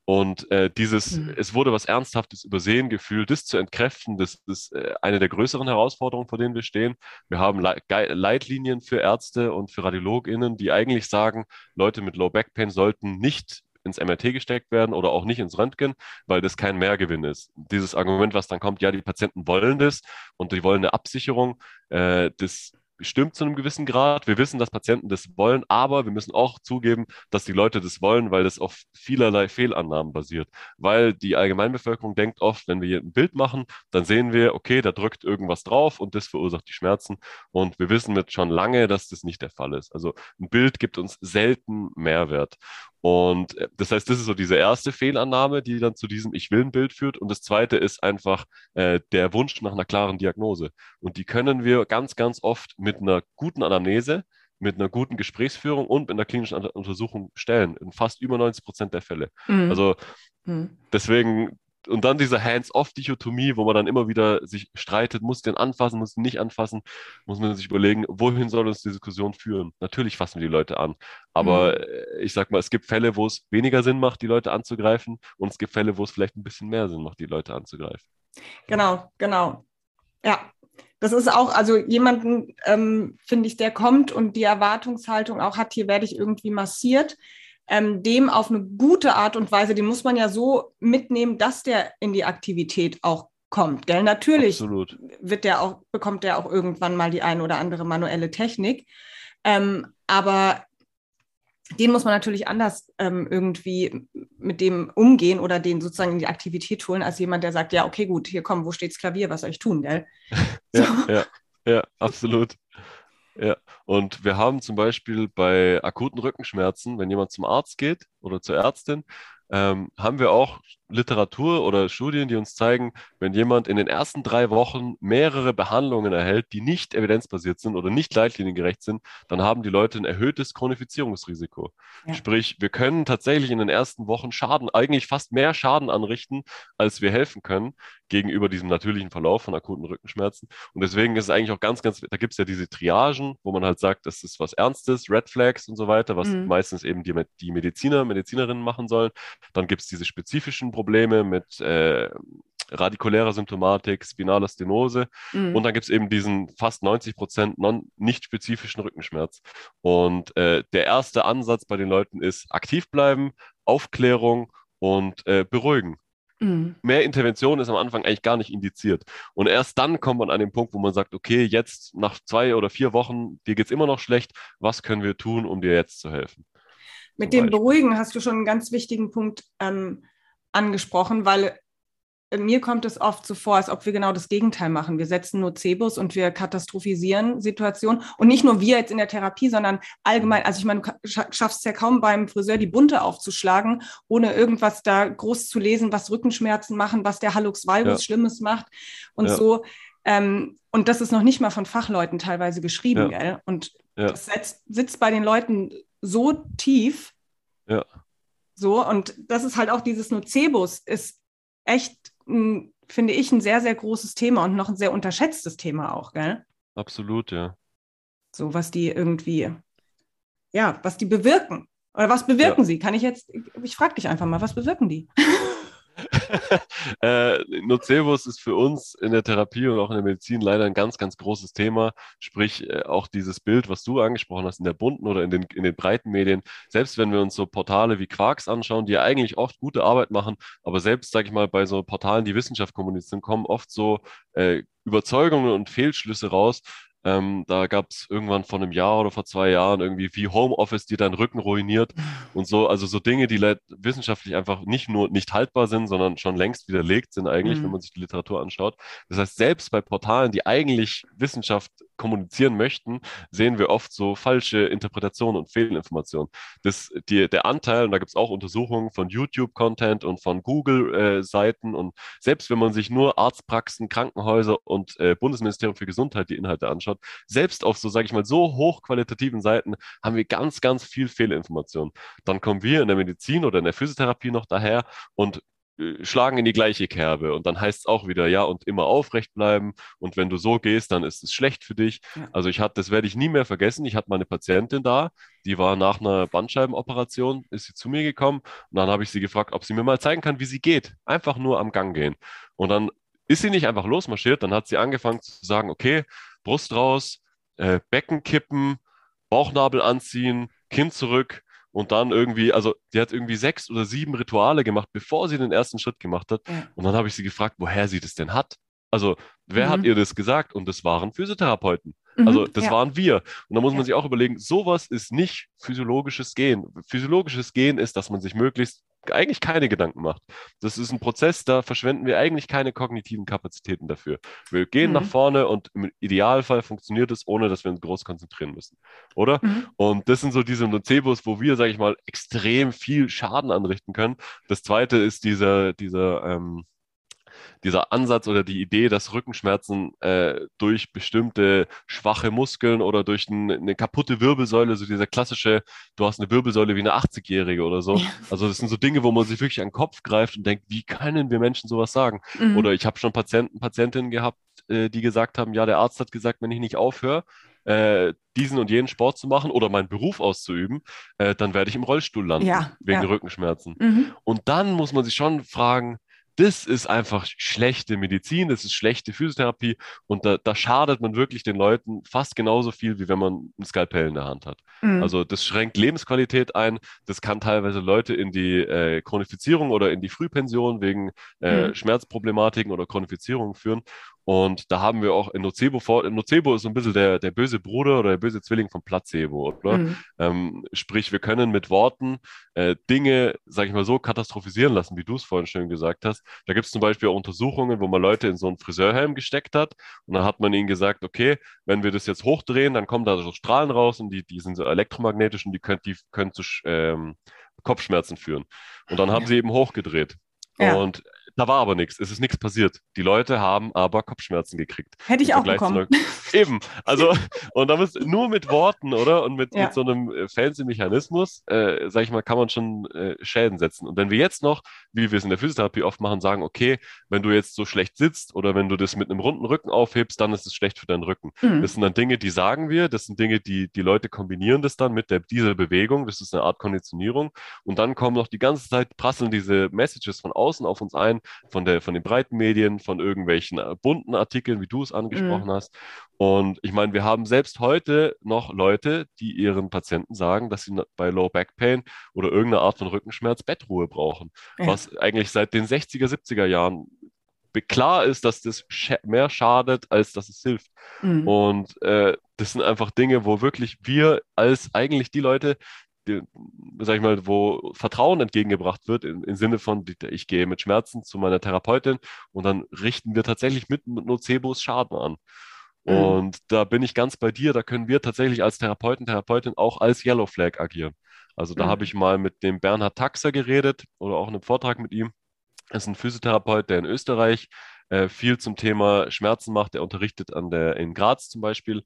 Und äh, dieses, mhm. es wurde was Ernsthaftes übersehen gefühlt, das zu entkräften, das ist äh, eine der größeren Herausforderungen, vor denen wir stehen. Wir haben Le Leitlinien für Ärzte und für RadiologInnen, die eigentlich sagen, Leute mit Low Back Pain sollten nicht ins MRT gesteckt werden oder auch nicht ins Röntgen, weil das kein Mehrgewinn ist. Dieses Argument, was dann kommt, ja, die Patienten wollen das und die wollen eine Absicherung, äh, das stimmt zu einem gewissen Grad. Wir wissen, dass Patienten das wollen, aber wir müssen auch zugeben, dass die Leute das wollen, weil das auf vielerlei Fehlannahmen basiert. Weil die Allgemeinbevölkerung denkt oft, wenn wir hier ein Bild machen, dann sehen wir, okay, da drückt irgendwas drauf und das verursacht die Schmerzen. Und wir wissen jetzt schon lange, dass das nicht der Fall ist. Also ein Bild gibt uns selten Mehrwert. Und äh, das heißt, das ist so diese erste Fehlannahme, die dann zu diesem Ich will ein Bild führt. Und das zweite ist einfach äh, der Wunsch nach einer klaren Diagnose. Und die können wir ganz, ganz oft mit einer guten Anamnese, mit einer guten Gesprächsführung und mit einer klinischen Untersuchung stellen. In fast über 90 Prozent der Fälle. Mhm. Also mhm. deswegen und dann diese Hands-off-Dichotomie, wo man dann immer wieder sich streitet, muss den anfassen, muss den nicht anfassen, muss man sich überlegen, wohin soll uns die Diskussion führen? Natürlich fassen wir die Leute an, aber mhm. ich sag mal, es gibt Fälle, wo es weniger Sinn macht, die Leute anzugreifen und es gibt Fälle, wo es vielleicht ein bisschen mehr Sinn macht, die Leute anzugreifen. Genau, genau. Ja, das ist auch, also jemanden, ähm, finde ich, der kommt und die Erwartungshaltung auch hat, hier werde ich irgendwie massiert ähm, dem auf eine gute Art und Weise, den muss man ja so mitnehmen, dass der in die Aktivität auch kommt. Gell? Natürlich Absolut. wird der auch, bekommt der auch irgendwann mal die ein oder andere manuelle Technik. Ähm, aber den muss man natürlich anders ähm, irgendwie mit dem umgehen oder den sozusagen in die Aktivität holen, als jemand, der sagt, ja, okay, gut, hier komm, wo steht's Klavier, was soll ich tun, gell? ja, so. ja, ja, absolut. Ja, und wir haben zum Beispiel bei akuten Rückenschmerzen, wenn jemand zum Arzt geht oder zur Ärztin, ähm, haben wir auch Literatur oder Studien, die uns zeigen, wenn jemand in den ersten drei Wochen mehrere Behandlungen erhält, die nicht evidenzbasiert sind oder nicht leitliniengerecht sind, dann haben die Leute ein erhöhtes Chronifizierungsrisiko. Ja. Sprich, wir können tatsächlich in den ersten Wochen Schaden, eigentlich fast mehr Schaden anrichten, als wir helfen können, gegenüber diesem natürlichen Verlauf von akuten Rückenschmerzen. Und deswegen ist es eigentlich auch ganz, ganz, da gibt es ja diese Triagen, wo man halt sagt, das ist was Ernstes, Red Flags und so weiter, was mhm. meistens eben die, die Mediziner, Medizinerinnen machen sollen. Dann gibt es diese spezifischen Probleme mit äh, radikulärer Symptomatik, spinaler Stenose. Mhm. Und dann gibt es eben diesen fast 90 Prozent nicht spezifischen Rückenschmerz. Und äh, der erste Ansatz bei den Leuten ist aktiv bleiben, Aufklärung und äh, beruhigen. Mhm. Mehr Intervention ist am Anfang eigentlich gar nicht indiziert. Und erst dann kommt man an den Punkt, wo man sagt, okay, jetzt nach zwei oder vier Wochen, dir geht es immer noch schlecht, was können wir tun, um dir jetzt zu helfen? Mit dem Beispiel. Beruhigen hast du schon einen ganz wichtigen Punkt ähm, angesprochen, weil mir kommt es oft so vor, als ob wir genau das Gegenteil machen. Wir setzen Nocebos und wir katastrophisieren Situationen. Und nicht nur wir jetzt in der Therapie, sondern allgemein. Also ich meine, du schaffst es ja kaum beim Friseur die Bunte aufzuschlagen, ohne irgendwas da groß zu lesen, was Rückenschmerzen machen, was der Hallux valgus ja. Schlimmes macht und ja. so. Ähm, und das ist noch nicht mal von Fachleuten teilweise geschrieben, ja. gell? Und das setzt, sitzt bei den Leuten so tief. Ja. So, und das ist halt auch dieses Nocebos, ist echt finde ich, ein sehr, sehr großes Thema und noch ein sehr unterschätztes Thema auch, gell? Absolut, ja. So, was die irgendwie, ja, was die bewirken. Oder was bewirken ja. sie? Kann ich jetzt, ich frage dich einfach mal, was bewirken die? äh, Nocebus ist für uns in der Therapie und auch in der Medizin leider ein ganz, ganz großes Thema. Sprich, äh, auch dieses Bild, was du angesprochen hast, in der bunten oder in den, in den breiten Medien. Selbst wenn wir uns so Portale wie Quarks anschauen, die ja eigentlich oft gute Arbeit machen, aber selbst, sage ich mal, bei so Portalen, die Wissenschaft kommunizieren, kommen oft so äh, Überzeugungen und Fehlschlüsse raus, ähm, da gab es irgendwann vor einem Jahr oder vor zwei Jahren irgendwie wie Homeoffice, die deinen Rücken ruiniert und so, also so Dinge, die wissenschaftlich einfach nicht nur nicht haltbar sind, sondern schon längst widerlegt sind eigentlich, mhm. wenn man sich die Literatur anschaut. Das heißt, selbst bei Portalen, die eigentlich Wissenschaft kommunizieren möchten, sehen wir oft so falsche Interpretationen und Fehlinformationen. Das, die, der Anteil, und da gibt es auch Untersuchungen von YouTube-Content und von Google-Seiten äh, und selbst wenn man sich nur Arztpraxen, Krankenhäuser und äh, Bundesministerium für Gesundheit die Inhalte anschaut, selbst auf so, sage ich mal, so hochqualitativen Seiten haben wir ganz, ganz viel Fehlinformationen. Dann kommen wir in der Medizin oder in der Physiotherapie noch daher und äh, schlagen in die gleiche Kerbe. Und dann heißt es auch wieder, ja, und immer aufrecht bleiben. Und wenn du so gehst, dann ist es schlecht für dich. Ja. Also ich hatte, das werde ich nie mehr vergessen. Ich hatte mal eine Patientin da, die war nach einer Bandscheibenoperation, ist sie zu mir gekommen und dann habe ich sie gefragt, ob sie mir mal zeigen kann, wie sie geht. Einfach nur am Gang gehen. Und dann ist sie nicht einfach losmarschiert, dann hat sie angefangen zu sagen, okay, Brust raus, äh, Becken kippen, Bauchnabel anziehen, Kinn zurück, und dann irgendwie, also die hat irgendwie sechs oder sieben Rituale gemacht, bevor sie den ersten Schritt gemacht hat. Ja. Und dann habe ich sie gefragt, woher sie das denn hat. Also, wer mhm. hat ihr das gesagt? Und das waren Physiotherapeuten. Mhm, also, das ja. waren wir. Und da muss man sich auch überlegen, sowas ist nicht physiologisches Gehen. Physiologisches Gehen ist, dass man sich möglichst eigentlich keine Gedanken macht. Das ist ein Prozess, da verschwenden wir eigentlich keine kognitiven Kapazitäten dafür. Wir gehen mhm. nach vorne und im Idealfall funktioniert es, ohne dass wir uns groß konzentrieren müssen. Oder? Mhm. Und das sind so diese Nocebos, wo wir, sage ich mal, extrem viel Schaden anrichten können. Das zweite ist dieser, dieser ähm, dieser Ansatz oder die Idee, dass Rückenschmerzen äh, durch bestimmte schwache Muskeln oder durch ein, eine kaputte Wirbelsäule, so dieser klassische, du hast eine Wirbelsäule wie eine 80-Jährige oder so. Ja. Also das sind so Dinge, wo man sich wirklich an den Kopf greift und denkt, wie können wir Menschen sowas sagen? Mhm. Oder ich habe schon Patienten, Patientinnen gehabt, äh, die gesagt haben, ja, der Arzt hat gesagt, wenn ich nicht aufhöre, äh, diesen und jenen Sport zu machen oder meinen Beruf auszuüben, äh, dann werde ich im Rollstuhl landen ja, wegen ja. Rückenschmerzen. Mhm. Und dann muss man sich schon fragen, das ist einfach schlechte Medizin, das ist schlechte Physiotherapie und da, da schadet man wirklich den Leuten fast genauso viel, wie wenn man ein Skalpell in der Hand hat. Mhm. Also das schränkt Lebensqualität ein, das kann teilweise Leute in die äh, Chronifizierung oder in die Frühpension wegen äh, mhm. Schmerzproblematiken oder Chronifizierung führen und da haben wir auch in Nocebo vor. Nocebo ist so ein bisschen der, der böse Bruder oder der böse Zwilling von Placebo, oder? Mhm. Ähm, sprich, wir können mit Worten äh, Dinge, sag ich mal so, katastrophisieren lassen, wie du es vorhin schön gesagt hast. Da gibt es zum Beispiel auch Untersuchungen, wo man Leute in so einen Friseurhelm gesteckt hat und dann hat man ihnen gesagt, okay, wenn wir das jetzt hochdrehen, dann kommen da so Strahlen raus und die, die sind so elektromagnetisch und die können, die können zu ähm, Kopfschmerzen führen. Und dann haben ja. sie eben hochgedreht. Ja. Und da war aber nichts. Es ist nichts passiert. Die Leute haben aber Kopfschmerzen gekriegt. Hätte ich auch bekommen. Eben. Also, und da muss nur mit Worten, oder? Und mit, ja. mit so einem äh, fancy Mechanismus, äh, sag ich mal, kann man schon äh, Schäden setzen. Und wenn wir jetzt noch, wie wir es in der Physiotherapie oft machen, sagen, okay, wenn du jetzt so schlecht sitzt oder wenn du das mit einem runden Rücken aufhebst, dann ist es schlecht für deinen Rücken. Mhm. Das sind dann Dinge, die sagen wir, das sind Dinge, die die Leute kombinieren das dann mit der, dieser Bewegung. Das ist eine Art Konditionierung. Und dann kommen noch die ganze Zeit, prasseln diese Messages von außen auf uns ein, von, der, von den breiten Medien, von irgendwelchen äh, bunten Artikeln, wie du es angesprochen mhm. hast. Und ich meine, wir haben selbst heute noch Leute, die ihren Patienten sagen, dass sie bei Low Back Pain oder irgendeiner Art von Rückenschmerz Bettruhe brauchen, ja. was eigentlich seit den 60er, 70er Jahren klar ist, dass das mehr schadet, als dass es hilft. Mhm. Und äh, das sind einfach Dinge, wo wirklich wir als eigentlich die Leute, sag ich mal, wo Vertrauen entgegengebracht wird, im, im Sinne von, ich gehe mit Schmerzen zu meiner Therapeutin und dann richten wir tatsächlich mit, mit Nocebos Schaden an. Mhm. Und da bin ich ganz bei dir, da können wir tatsächlich als Therapeuten, Therapeutin auch als Yellow Flag agieren. Also da mhm. habe ich mal mit dem Bernhard Taxer geredet oder auch in einem Vortrag mit ihm. Er ist ein Physiotherapeut, der in Österreich äh, viel zum Thema Schmerzen macht. Er unterrichtet an der, in Graz zum Beispiel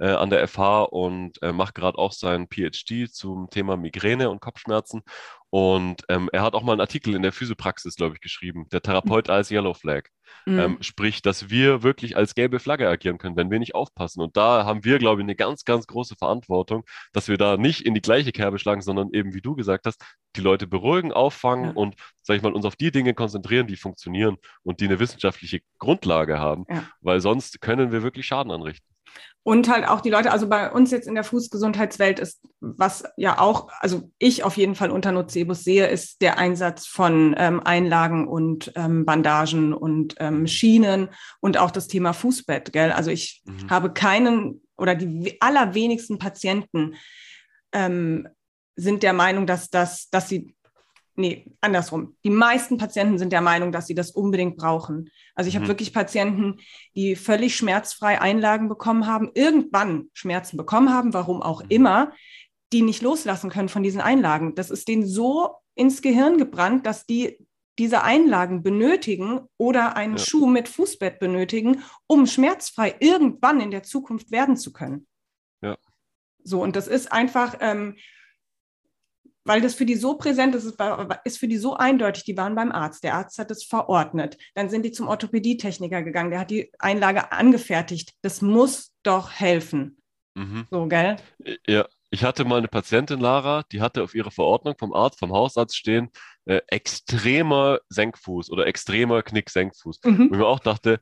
äh, an der FH und äh, macht gerade auch seinen PhD zum Thema Migräne und Kopfschmerzen. Und ähm, er hat auch mal einen Artikel in der Physiopraxis, glaube ich, geschrieben, der Therapeut als Yellow Flag. Mhm. Ähm, sprich, dass wir wirklich als gelbe Flagge agieren können, wenn wir nicht aufpassen. Und da haben wir, glaube ich, eine ganz, ganz große Verantwortung, dass wir da nicht in die gleiche Kerbe schlagen, sondern eben, wie du gesagt hast, die Leute beruhigen, auffangen ja. und, sag ich mal, uns auf die Dinge konzentrieren, die funktionieren und die eine wissenschaftliche Grundlage haben. Ja. Weil sonst können wir wirklich Schaden anrichten. Und halt auch die Leute, also bei uns jetzt in der Fußgesundheitswelt ist, was ja auch, also ich auf jeden Fall unter Nocebus sehe, ist der Einsatz von ähm, Einlagen und ähm, Bandagen und ähm, Schienen und auch das Thema Fußbett, gell? Also ich mhm. habe keinen oder die allerwenigsten Patienten ähm, sind der Meinung, dass, das, dass sie nee, andersrum. Die meisten Patienten sind der Meinung, dass sie das unbedingt brauchen. Also ich mhm. habe wirklich Patienten, die völlig schmerzfrei Einlagen bekommen haben, irgendwann Schmerzen bekommen haben, warum auch mhm. immer, die nicht loslassen können von diesen Einlagen. Das ist denen so ins Gehirn gebrannt, dass die diese Einlagen benötigen oder einen ja. Schuh mit Fußbett benötigen, um schmerzfrei irgendwann in der Zukunft werden zu können. Ja. So, und das ist einfach, ähm, weil das für die so präsent ist, ist für die so eindeutig. Die waren beim Arzt, der Arzt hat es verordnet. Dann sind die zum Orthopädietechniker gegangen, der hat die Einlage angefertigt. Das muss doch helfen. Mhm. So, gell? Ja, ich hatte mal eine Patientin, Lara, die hatte auf ihrer Verordnung vom Arzt, vom Hausarzt stehen, äh, extremer Senkfuß oder extremer Knick-Senkfuß. Mhm. Und ich mir auch dachte,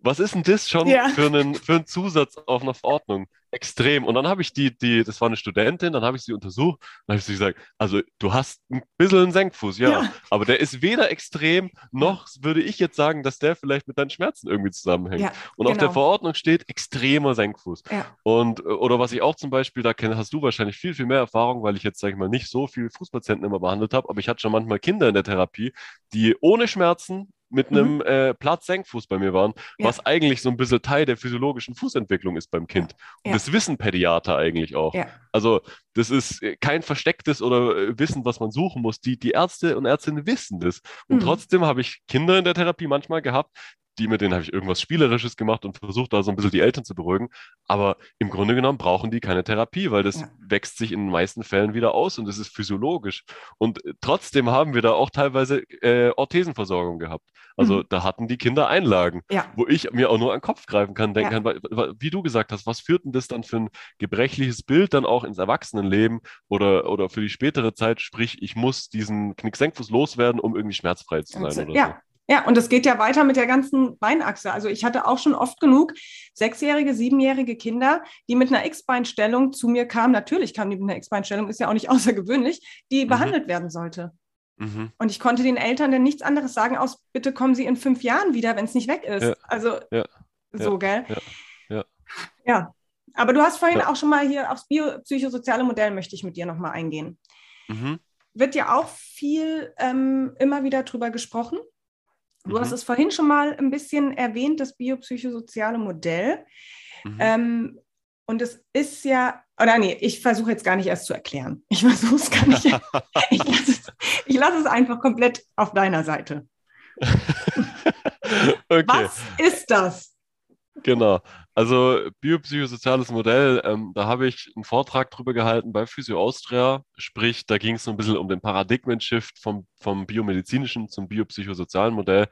was ist denn das schon ja. für, einen, für einen Zusatz auf einer Verordnung? Extrem. Und dann habe ich die, die, das war eine Studentin, dann habe ich sie untersucht, dann habe ich sie gesagt, also du hast ein bisschen einen Senkfuß, ja, ja, aber der ist weder extrem, noch würde ich jetzt sagen, dass der vielleicht mit deinen Schmerzen irgendwie zusammenhängt. Ja, und genau. auf der genau. Verordnung steht extremer Senkfuß. Ja. Und, oder was ich auch zum Beispiel, da kenne, hast du wahrscheinlich viel, viel mehr Erfahrung, weil ich jetzt, sage ich mal, nicht so viele Fußpatienten immer behandelt habe, aber ich hatte schon manchmal Kinder in der Therapie, die ohne Schmerzen mit einem mhm. äh, Platz-Senkfuß bei mir waren, ja. was eigentlich so ein bisschen Teil der physiologischen Fußentwicklung ist beim Kind. Und ja. das wissen Pädiater eigentlich auch. Ja. Also das ist äh, kein verstecktes oder äh, Wissen, was man suchen muss. Die, die Ärzte und Ärztinnen wissen das. Und mhm. trotzdem habe ich Kinder in der Therapie manchmal gehabt, die mit denen habe ich irgendwas Spielerisches gemacht und versucht, da so ein bisschen die Eltern zu beruhigen. Aber im Grunde genommen brauchen die keine Therapie, weil das ja. wächst sich in den meisten Fällen wieder aus und das ist physiologisch. Und äh, trotzdem haben wir da auch teilweise äh, Orthesenversorgung gehabt. Also mhm. da hatten die Kinder Einlagen, ja. wo ich mir auch nur an den Kopf greifen kann, denken ja. kann, wie du gesagt hast, was führt denn das dann für ein gebrechliches Bild dann auch ins Erwachsenenleben oder, oder für die spätere Zeit? Sprich, ich muss diesen Knicksenkfuß loswerden, um irgendwie schmerzfrei zu sein. Oder ja, so. Ja, und es geht ja weiter mit der ganzen Beinachse. Also ich hatte auch schon oft genug sechsjährige, siebenjährige Kinder, die mit einer X-Beinstellung zu mir kamen. Natürlich kamen die mit einer X-Beinstellung, ist ja auch nicht außergewöhnlich, die mhm. behandelt werden sollte. Mhm. Und ich konnte den Eltern dann nichts anderes sagen, aus bitte kommen sie in fünf Jahren wieder, wenn es nicht weg ist. Ja. Also ja. so, ja. gell? Ja. ja. Aber du hast vorhin auch schon mal hier aufs biopsychosoziale Modell möchte ich mit dir nochmal eingehen. Mhm. Wird ja auch viel ähm, immer wieder drüber gesprochen. Du mhm. hast es vorhin schon mal ein bisschen erwähnt, das biopsychosoziale Modell. Mhm. Ähm, und es ist ja, oder nee, ich versuche jetzt gar nicht erst zu erklären. Ich versuche es gar nicht. ich lasse es, lass es einfach komplett auf deiner Seite. okay. Was ist das? Genau. Also biopsychosoziales Modell, ähm, da habe ich einen Vortrag drüber gehalten bei Physio Austria. Sprich, da ging es so ein bisschen um den Paradigmen-Shift vom, vom biomedizinischen zum biopsychosozialen Modell.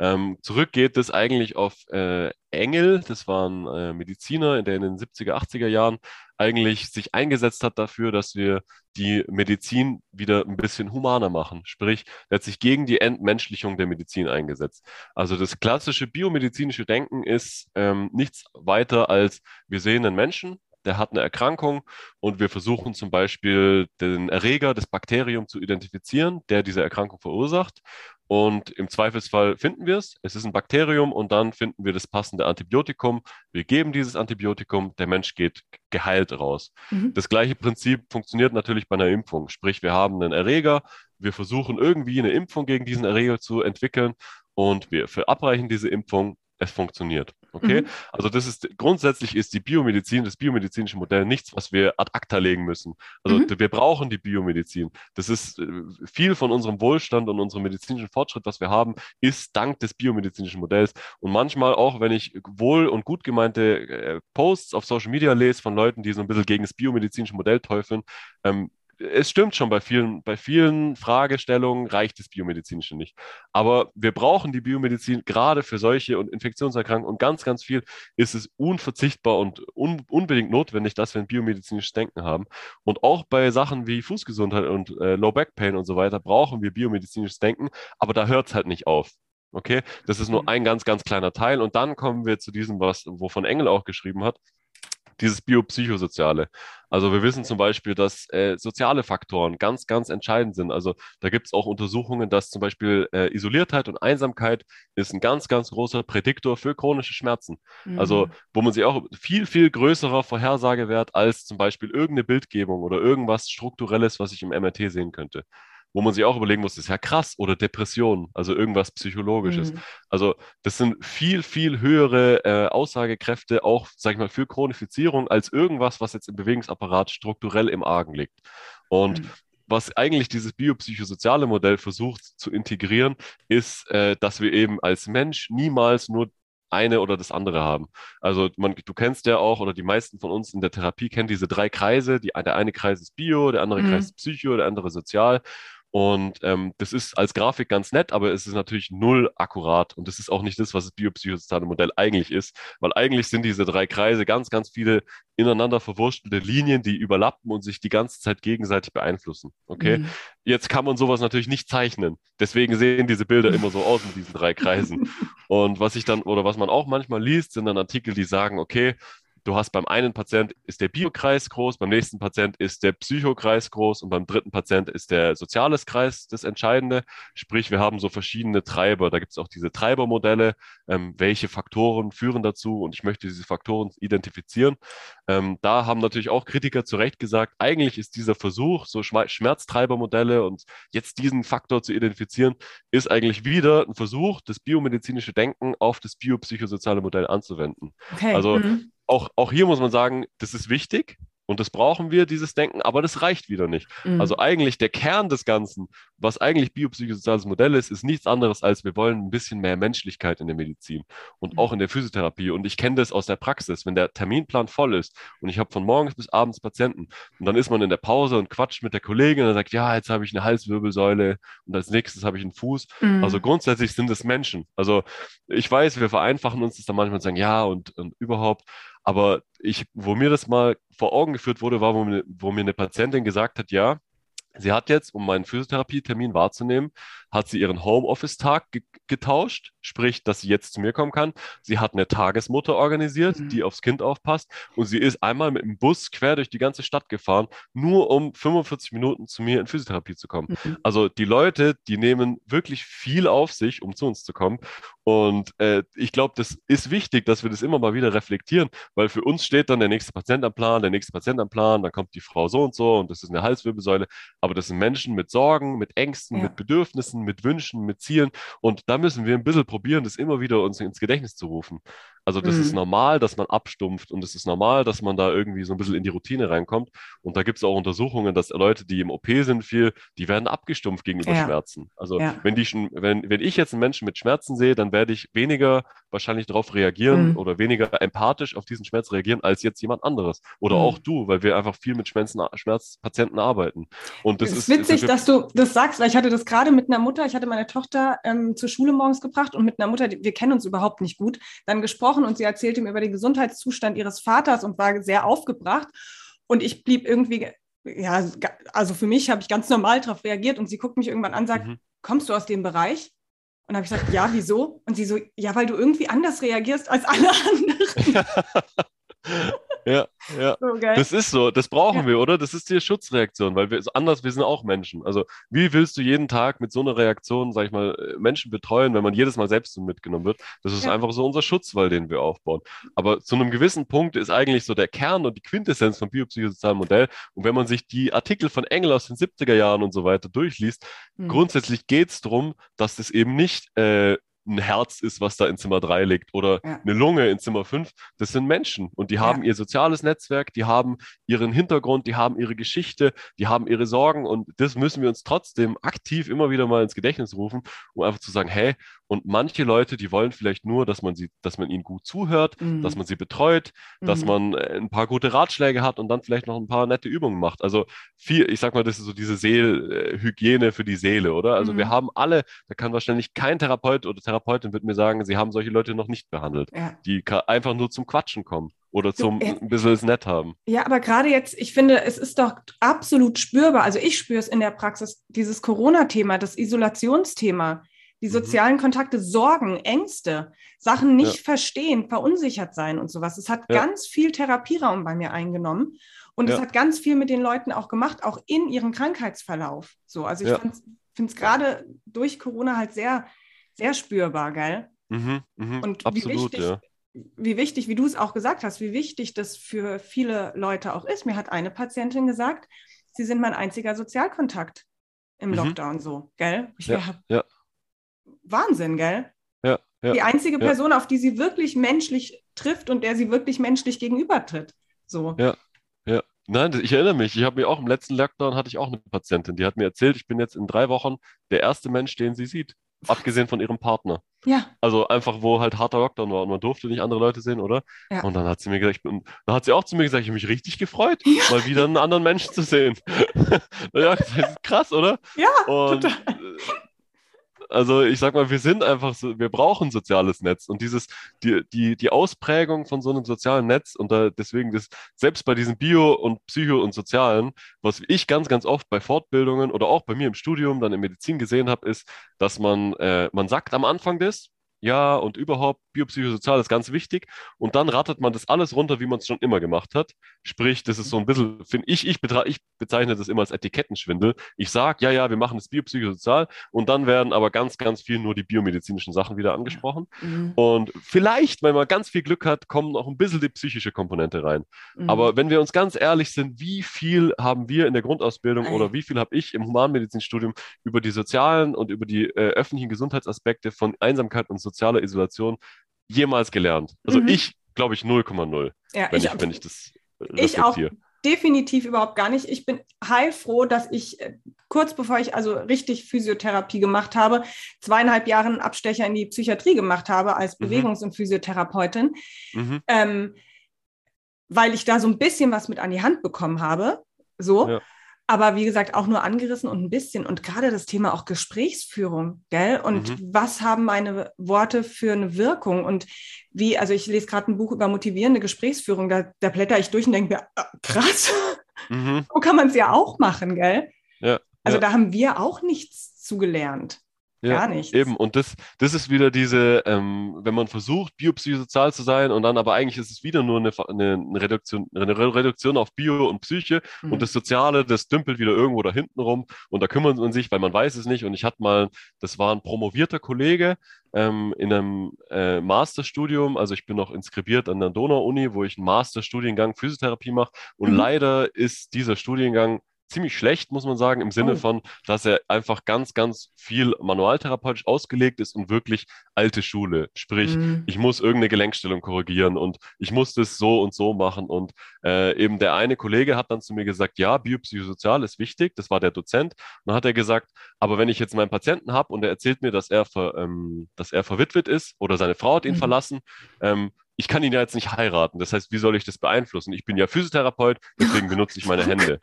Ähm, zurück geht es eigentlich auf äh, Engel, das war ein äh, Mediziner, der in den 70er, 80er Jahren eigentlich sich eingesetzt hat dafür, dass wir die Medizin wieder ein bisschen humaner machen. Sprich, er hat sich gegen die Entmenschlichung der Medizin eingesetzt. Also das klassische biomedizinische Denken ist ähm, nichts weiter als, wir sehen einen Menschen, der hat eine Erkrankung und wir versuchen zum Beispiel den Erreger, das Bakterium zu identifizieren, der diese Erkrankung verursacht. Und im Zweifelsfall finden wir es. Es ist ein Bakterium und dann finden wir das passende Antibiotikum. Wir geben dieses Antibiotikum, der Mensch geht geheilt raus. Mhm. Das gleiche Prinzip funktioniert natürlich bei einer Impfung. Sprich, wir haben einen Erreger, wir versuchen irgendwie eine Impfung gegen diesen Erreger zu entwickeln und wir verabreichen diese Impfung es funktioniert. Okay? Mhm. Also das ist grundsätzlich ist die Biomedizin, das biomedizinische Modell nichts, was wir ad acta legen müssen. Also mhm. wir brauchen die Biomedizin. Das ist äh, viel von unserem Wohlstand und unserem medizinischen Fortschritt, was wir haben, ist dank des biomedizinischen Modells. Und manchmal auch, wenn ich wohl und gut gemeinte äh, Posts auf Social Media lese von Leuten, die so ein bisschen gegen das biomedizinische Modell teufeln, ähm, es stimmt schon, bei vielen, bei vielen Fragestellungen reicht das Biomedizinische nicht. Aber wir brauchen die Biomedizin gerade für solche und Infektionserkrankungen und ganz, ganz viel ist es unverzichtbar und un, unbedingt notwendig, dass wir ein biomedizinisches Denken haben. Und auch bei Sachen wie Fußgesundheit und äh, Low Back Pain und so weiter brauchen wir biomedizinisches Denken, aber da hört es halt nicht auf. Okay, das ist nur mhm. ein ganz, ganz kleiner Teil. Und dann kommen wir zu diesem, was, wovon Engel auch geschrieben hat dieses Biopsychosoziale. Also wir wissen zum Beispiel, dass äh, soziale Faktoren ganz, ganz entscheidend sind. Also da gibt es auch Untersuchungen, dass zum Beispiel äh, Isoliertheit und Einsamkeit ist ein ganz, ganz großer Prädiktor für chronische Schmerzen. Mhm. Also wo man sich auch viel, viel größerer Vorhersagewert als zum Beispiel irgendeine Bildgebung oder irgendwas Strukturelles, was ich im MRT sehen könnte wo man sich auch überlegen muss, ist ja krass oder Depression, also irgendwas Psychologisches. Mhm. Also das sind viel, viel höhere äh, Aussagekräfte auch, sag ich mal, für Chronifizierung als irgendwas, was jetzt im Bewegungsapparat strukturell im Argen liegt. Und mhm. was eigentlich dieses biopsychosoziale Modell versucht zu integrieren, ist, äh, dass wir eben als Mensch niemals nur eine oder das andere haben. Also man, du kennst ja auch, oder die meisten von uns in der Therapie kennen diese drei Kreise. Die, der eine Kreis ist Bio, der andere mhm. Kreis ist Psycho, der andere Sozial. Und ähm, das ist als Grafik ganz nett, aber es ist natürlich null akkurat. Und das ist auch nicht das, was das biopsychosoziale Modell eigentlich ist, weil eigentlich sind diese drei Kreise ganz, ganz viele ineinander verwurstelte Linien, die überlappen und sich die ganze Zeit gegenseitig beeinflussen. Okay? Mhm. Jetzt kann man sowas natürlich nicht zeichnen. Deswegen sehen diese Bilder immer so aus mit diesen drei Kreisen. und was ich dann, oder was man auch manchmal liest, sind dann Artikel, die sagen, okay, du hast beim einen Patient ist der Biokreis groß, beim nächsten Patient ist der Psychokreis groß und beim dritten Patient ist der soziales Kreis das Entscheidende. Sprich, wir haben so verschiedene Treiber. Da gibt es auch diese Treibermodelle, ähm, welche Faktoren führen dazu und ich möchte diese Faktoren identifizieren. Ähm, da haben natürlich auch Kritiker zu Recht gesagt, eigentlich ist dieser Versuch, so Schmerztreibermodelle und jetzt diesen Faktor zu identifizieren, ist eigentlich wieder ein Versuch, das biomedizinische Denken auf das biopsychosoziale Modell anzuwenden. Okay. Also mhm auch, auch hier muss man sagen, das ist wichtig. Und das brauchen wir, dieses Denken, aber das reicht wieder nicht. Mhm. Also eigentlich der Kern des Ganzen, was eigentlich biopsychosoziales Modell ist, ist nichts anderes als wir wollen ein bisschen mehr Menschlichkeit in der Medizin und mhm. auch in der Physiotherapie. Und ich kenne das aus der Praxis, wenn der Terminplan voll ist und ich habe von morgens bis abends Patienten und dann ist man in der Pause und quatscht mit der Kollegin und sagt, ja, jetzt habe ich eine Halswirbelsäule und als nächstes habe ich einen Fuß. Mhm. Also grundsätzlich sind es Menschen. Also ich weiß, wir vereinfachen uns das dann manchmal und sagen, ja und, und überhaupt. Aber ich, wo mir das mal vor Augen geführt wurde, war, wo mir, wo mir eine Patientin gesagt hat, ja, sie hat jetzt, um meinen Physiotherapie-Termin wahrzunehmen, hat sie ihren Homeoffice-Tag ge getauscht, sprich, dass sie jetzt zu mir kommen kann. Sie hat eine Tagesmutter organisiert, mhm. die aufs Kind aufpasst und sie ist einmal mit dem Bus quer durch die ganze Stadt gefahren, nur um 45 Minuten zu mir in Physiotherapie zu kommen. Mhm. Also die Leute, die nehmen wirklich viel auf sich, um zu uns zu kommen. Und äh, ich glaube, das ist wichtig, dass wir das immer mal wieder reflektieren, weil für uns steht dann der nächste Patient am Plan, der nächste Patient am Plan, dann kommt die Frau so und so und das ist eine Halswirbelsäule. Aber das sind Menschen mit Sorgen, mit Ängsten, ja. mit Bedürfnissen, mit Wünschen, mit Zielen. Und da müssen wir ein bisschen probieren, das immer wieder uns ins Gedächtnis zu rufen. Also das mhm. ist normal, dass man abstumpft und es ist normal, dass man da irgendwie so ein bisschen in die Routine reinkommt. Und da gibt es auch Untersuchungen, dass Leute, die im OP sind, viel, die werden abgestumpft gegenüber ja. Schmerzen. Also ja. wenn, die, wenn, wenn ich jetzt einen Menschen mit Schmerzen sehe, dann werde ich weniger wahrscheinlich darauf reagieren mhm. oder weniger empathisch auf diesen Schmerz reagieren als jetzt jemand anderes. Oder mhm. auch du, weil wir einfach viel mit Schmerzen, Schmerzpatienten arbeiten. Und das es ist witzig, dass du das sagst, weil ich hatte das gerade mit einer Mutter, ich hatte meine Tochter ähm, zur Schule morgens gebracht und mit einer Mutter, die, wir kennen uns überhaupt nicht gut, dann gesprochen und sie erzählte mir über den Gesundheitszustand ihres Vaters und war sehr aufgebracht. Und ich blieb irgendwie, ja, also für mich habe ich ganz normal darauf reagiert und sie guckt mich irgendwann an und sagt, mhm. kommst du aus dem Bereich? Und habe ich gesagt, ja, wieso? Und sie so, ja, weil du irgendwie anders reagierst als alle anderen. Ja, ja. So, das ist so, das brauchen ja. wir, oder? Das ist die Schutzreaktion, weil wir anders, wir sind auch Menschen. Also, wie willst du jeden Tag mit so einer Reaktion, sag ich mal, äh, Menschen betreuen, wenn man jedes Mal selbst mitgenommen wird? Das ist ja. einfach so unser Schutzwall, den wir aufbauen. Aber zu einem gewissen Punkt ist eigentlich so der Kern und die Quintessenz vom biopsychosozialen Modell. Und wenn man sich die Artikel von Engel aus den 70er Jahren und so weiter durchliest, mhm. grundsätzlich geht es darum, dass das eben nicht äh, ein Herz ist, was da in Zimmer 3 liegt oder ja. eine Lunge in Zimmer 5. Das sind Menschen und die haben ja. ihr soziales Netzwerk, die haben ihren Hintergrund, die haben ihre Geschichte, die haben ihre Sorgen und das müssen wir uns trotzdem aktiv immer wieder mal ins Gedächtnis rufen, um einfach zu sagen, hey, und manche Leute, die wollen vielleicht nur, dass man sie, dass man ihnen gut zuhört, mhm. dass man sie betreut, mhm. dass man äh, ein paar gute Ratschläge hat und dann vielleicht noch ein paar nette Übungen macht. Also viel, ich sag mal, das ist so diese Seelhygiene für die Seele, oder? Also mhm. wir haben alle, da kann wahrscheinlich kein Therapeut oder Therapeutin wird mir sagen, sie haben solche Leute noch nicht behandelt, ja. die einfach nur zum Quatschen kommen oder zum ein bisschen es nett haben. Ja, aber gerade jetzt, ich finde, es ist doch absolut spürbar. Also ich spüre es in der Praxis, dieses Corona-Thema, das Isolationsthema die mhm. sozialen Kontakte, Sorgen, Ängste, Sachen nicht ja. verstehen, verunsichert sein und sowas. Es hat ja. ganz viel Therapieraum bei mir eingenommen und ja. es hat ganz viel mit den Leuten auch gemacht, auch in ihrem Krankheitsverlauf. So, also ich finde es gerade durch Corona halt sehr, sehr spürbar, gell? Mhm, mh, und absolut, wie wichtig, wie wichtig, wie du es auch gesagt hast, wie wichtig das für viele Leute auch ist. Mir hat eine Patientin gesagt, sie sind mein einziger Sozialkontakt im mhm. Lockdown so, gell? Ich ja, ja. Wahnsinn, gell? Ja, ja, die einzige Person, ja. auf die sie wirklich menschlich trifft und der sie wirklich menschlich gegenübertritt. So. Ja, ja. Nein, ich erinnere mich, ich habe mir auch im letzten Lockdown hatte ich auch eine Patientin, die hat mir erzählt, ich bin jetzt in drei Wochen der erste Mensch, den sie sieht. Abgesehen von ihrem Partner. Ja. Also einfach, wo halt harter Lockdown war und man durfte nicht andere Leute sehen, oder? Ja. Und dann hat sie mir gesagt, bin, dann hat sie auch zu mir gesagt, ich habe mich richtig gefreut, ja. mal wieder einen anderen Menschen zu sehen. ja, das ist krass, oder? Ja, und total. Also ich sag mal, wir sind einfach so, wir brauchen soziales Netz. Und dieses, die, die, die Ausprägung von so einem sozialen Netz und da, deswegen das, selbst bei diesen Bio- und Psycho- und Sozialen, was ich ganz, ganz oft bei Fortbildungen oder auch bei mir im Studium dann in Medizin gesehen habe, ist, dass man, äh, man sagt am Anfang das, ja, und überhaupt biopsychosozial ist ganz wichtig. Und dann rattert man das alles runter, wie man es schon immer gemacht hat. Sprich, das ist so ein bisschen, finde ich, ich, ich bezeichne das immer als Etikettenschwindel. Ich sage, ja, ja, wir machen das biopsychosozial und dann werden aber ganz, ganz viel nur die biomedizinischen Sachen wieder angesprochen. Mhm. Und vielleicht, wenn man ganz viel Glück hat, kommen noch ein bisschen die psychische Komponente rein. Mhm. Aber wenn wir uns ganz ehrlich sind, wie viel haben wir in der Grundausbildung Ei. oder wie viel habe ich im Humanmedizinstudium über die sozialen und über die äh, öffentlichen Gesundheitsaspekte von Einsamkeit und sozialer Isolation jemals gelernt. Also mhm. ich glaube ich 0,0, ja, wenn, ich, ich, wenn ich das Ich auch definitiv überhaupt gar nicht. Ich bin heilfroh, dass ich äh, kurz bevor ich also richtig Physiotherapie gemacht habe, zweieinhalb Jahre einen Abstecher in die Psychiatrie gemacht habe als mhm. Bewegungs- und Physiotherapeutin, mhm. ähm, weil ich da so ein bisschen was mit an die Hand bekommen habe. So. Ja aber wie gesagt, auch nur angerissen und ein bisschen. Und gerade das Thema auch Gesprächsführung, gell? Und mhm. was haben meine Worte für eine Wirkung? Und wie, also ich lese gerade ein Buch über motivierende Gesprächsführung, da, da blätter ich durch und denke mir, ah, krass, mhm. so kann man es ja auch machen, gell? Ja, also ja. da haben wir auch nichts zugelernt. Ja, Gar nicht. Eben, und das, das ist wieder diese, ähm, wenn man versucht, biopsychosozial zu sein und dann aber eigentlich ist es wieder nur eine, eine, eine Reduktion, eine Reduktion auf Bio und Psyche mhm. und das Soziale, das dümpelt wieder irgendwo da hinten rum und da kümmert man sich, weil man weiß es nicht. Und ich hatte mal, das war ein promovierter Kollege ähm, in einem äh, Masterstudium, also ich bin noch inskribiert an der Donau-Uni, wo ich einen Masterstudiengang Physiotherapie mache und mhm. leider ist dieser Studiengang ziemlich schlecht, muss man sagen, im Sinne Oh. von, dass er einfach ganz, ganz viel manualtherapeutisch ausgelegt ist und wirklich alte Schule. Sprich, Mhm. ich muss irgendeine Gelenkstellung korrigieren und ich muss das so und so machen. Und äh, eben der eine Kollege hat dann zu mir gesagt, ja, biopsychosozial ist wichtig, das war der Dozent. Und dann hat er gesagt, aber wenn ich jetzt meinen Patienten habe und er erzählt mir, dass er, ver, ähm, dass er verwitwet ist oder seine Frau hat ihn Mhm. verlassen, ähm, ich kann ihn ja jetzt nicht heiraten. Das heißt, wie soll ich das beeinflussen? Ich bin ja Physiotherapeut, deswegen benutze ich meine Hände.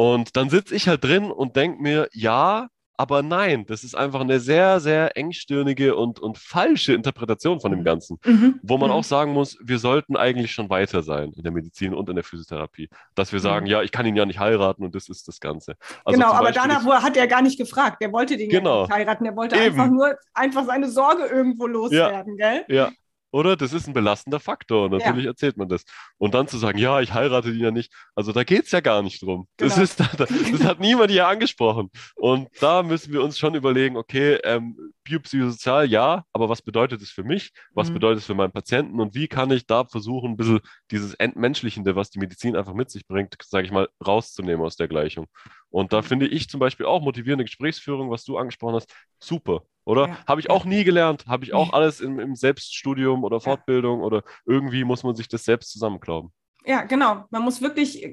Und dann sitze ich halt drin und denke mir, ja, aber nein, das ist einfach eine sehr, sehr engstirnige und, und falsche Interpretation von dem Mhm. Ganzen. Mhm. Wo man Mhm. auch sagen muss, wir sollten eigentlich schon weiter sein in der Medizin und in der Physiotherapie. Dass wir sagen, Mhm. ja, ich kann ihn ja nicht heiraten und das ist das Ganze. Also genau, aber Beispiel danach wo- hat er gar nicht gefragt. Der wollte den Genau. ja nicht heiraten. Der wollte Eben. einfach nur einfach seine Sorge irgendwo loswerden, gell? Ja, oder? Das ist ein belastender Faktor. und Natürlich erzählt man das. Und dann zu sagen, ja, ich heirate ihn ja nicht. Also da geht es ja gar nicht drum. Das, Genau. ist, das hat niemand hier angesprochen. Und da müssen wir uns schon überlegen, okay, ähm, biopsychosozial ja, aber was bedeutet es für mich? Was Mhm. bedeutet es für meinen Patienten? Und wie kann ich da versuchen, ein bisschen dieses Entmenschlichende, was die Medizin einfach mit sich bringt, sage ich mal, rauszunehmen aus der Gleichung? Und da finde ich zum Beispiel auch motivierende Gesprächsführung, was du angesprochen hast, super, oder? Ja. Habe ich Ja. auch nie gelernt, habe ich auch alles im, im Selbststudium oder Fortbildung oder irgendwie muss man sich das selbst zusammenklauben. Ja, genau. Man muss wirklich,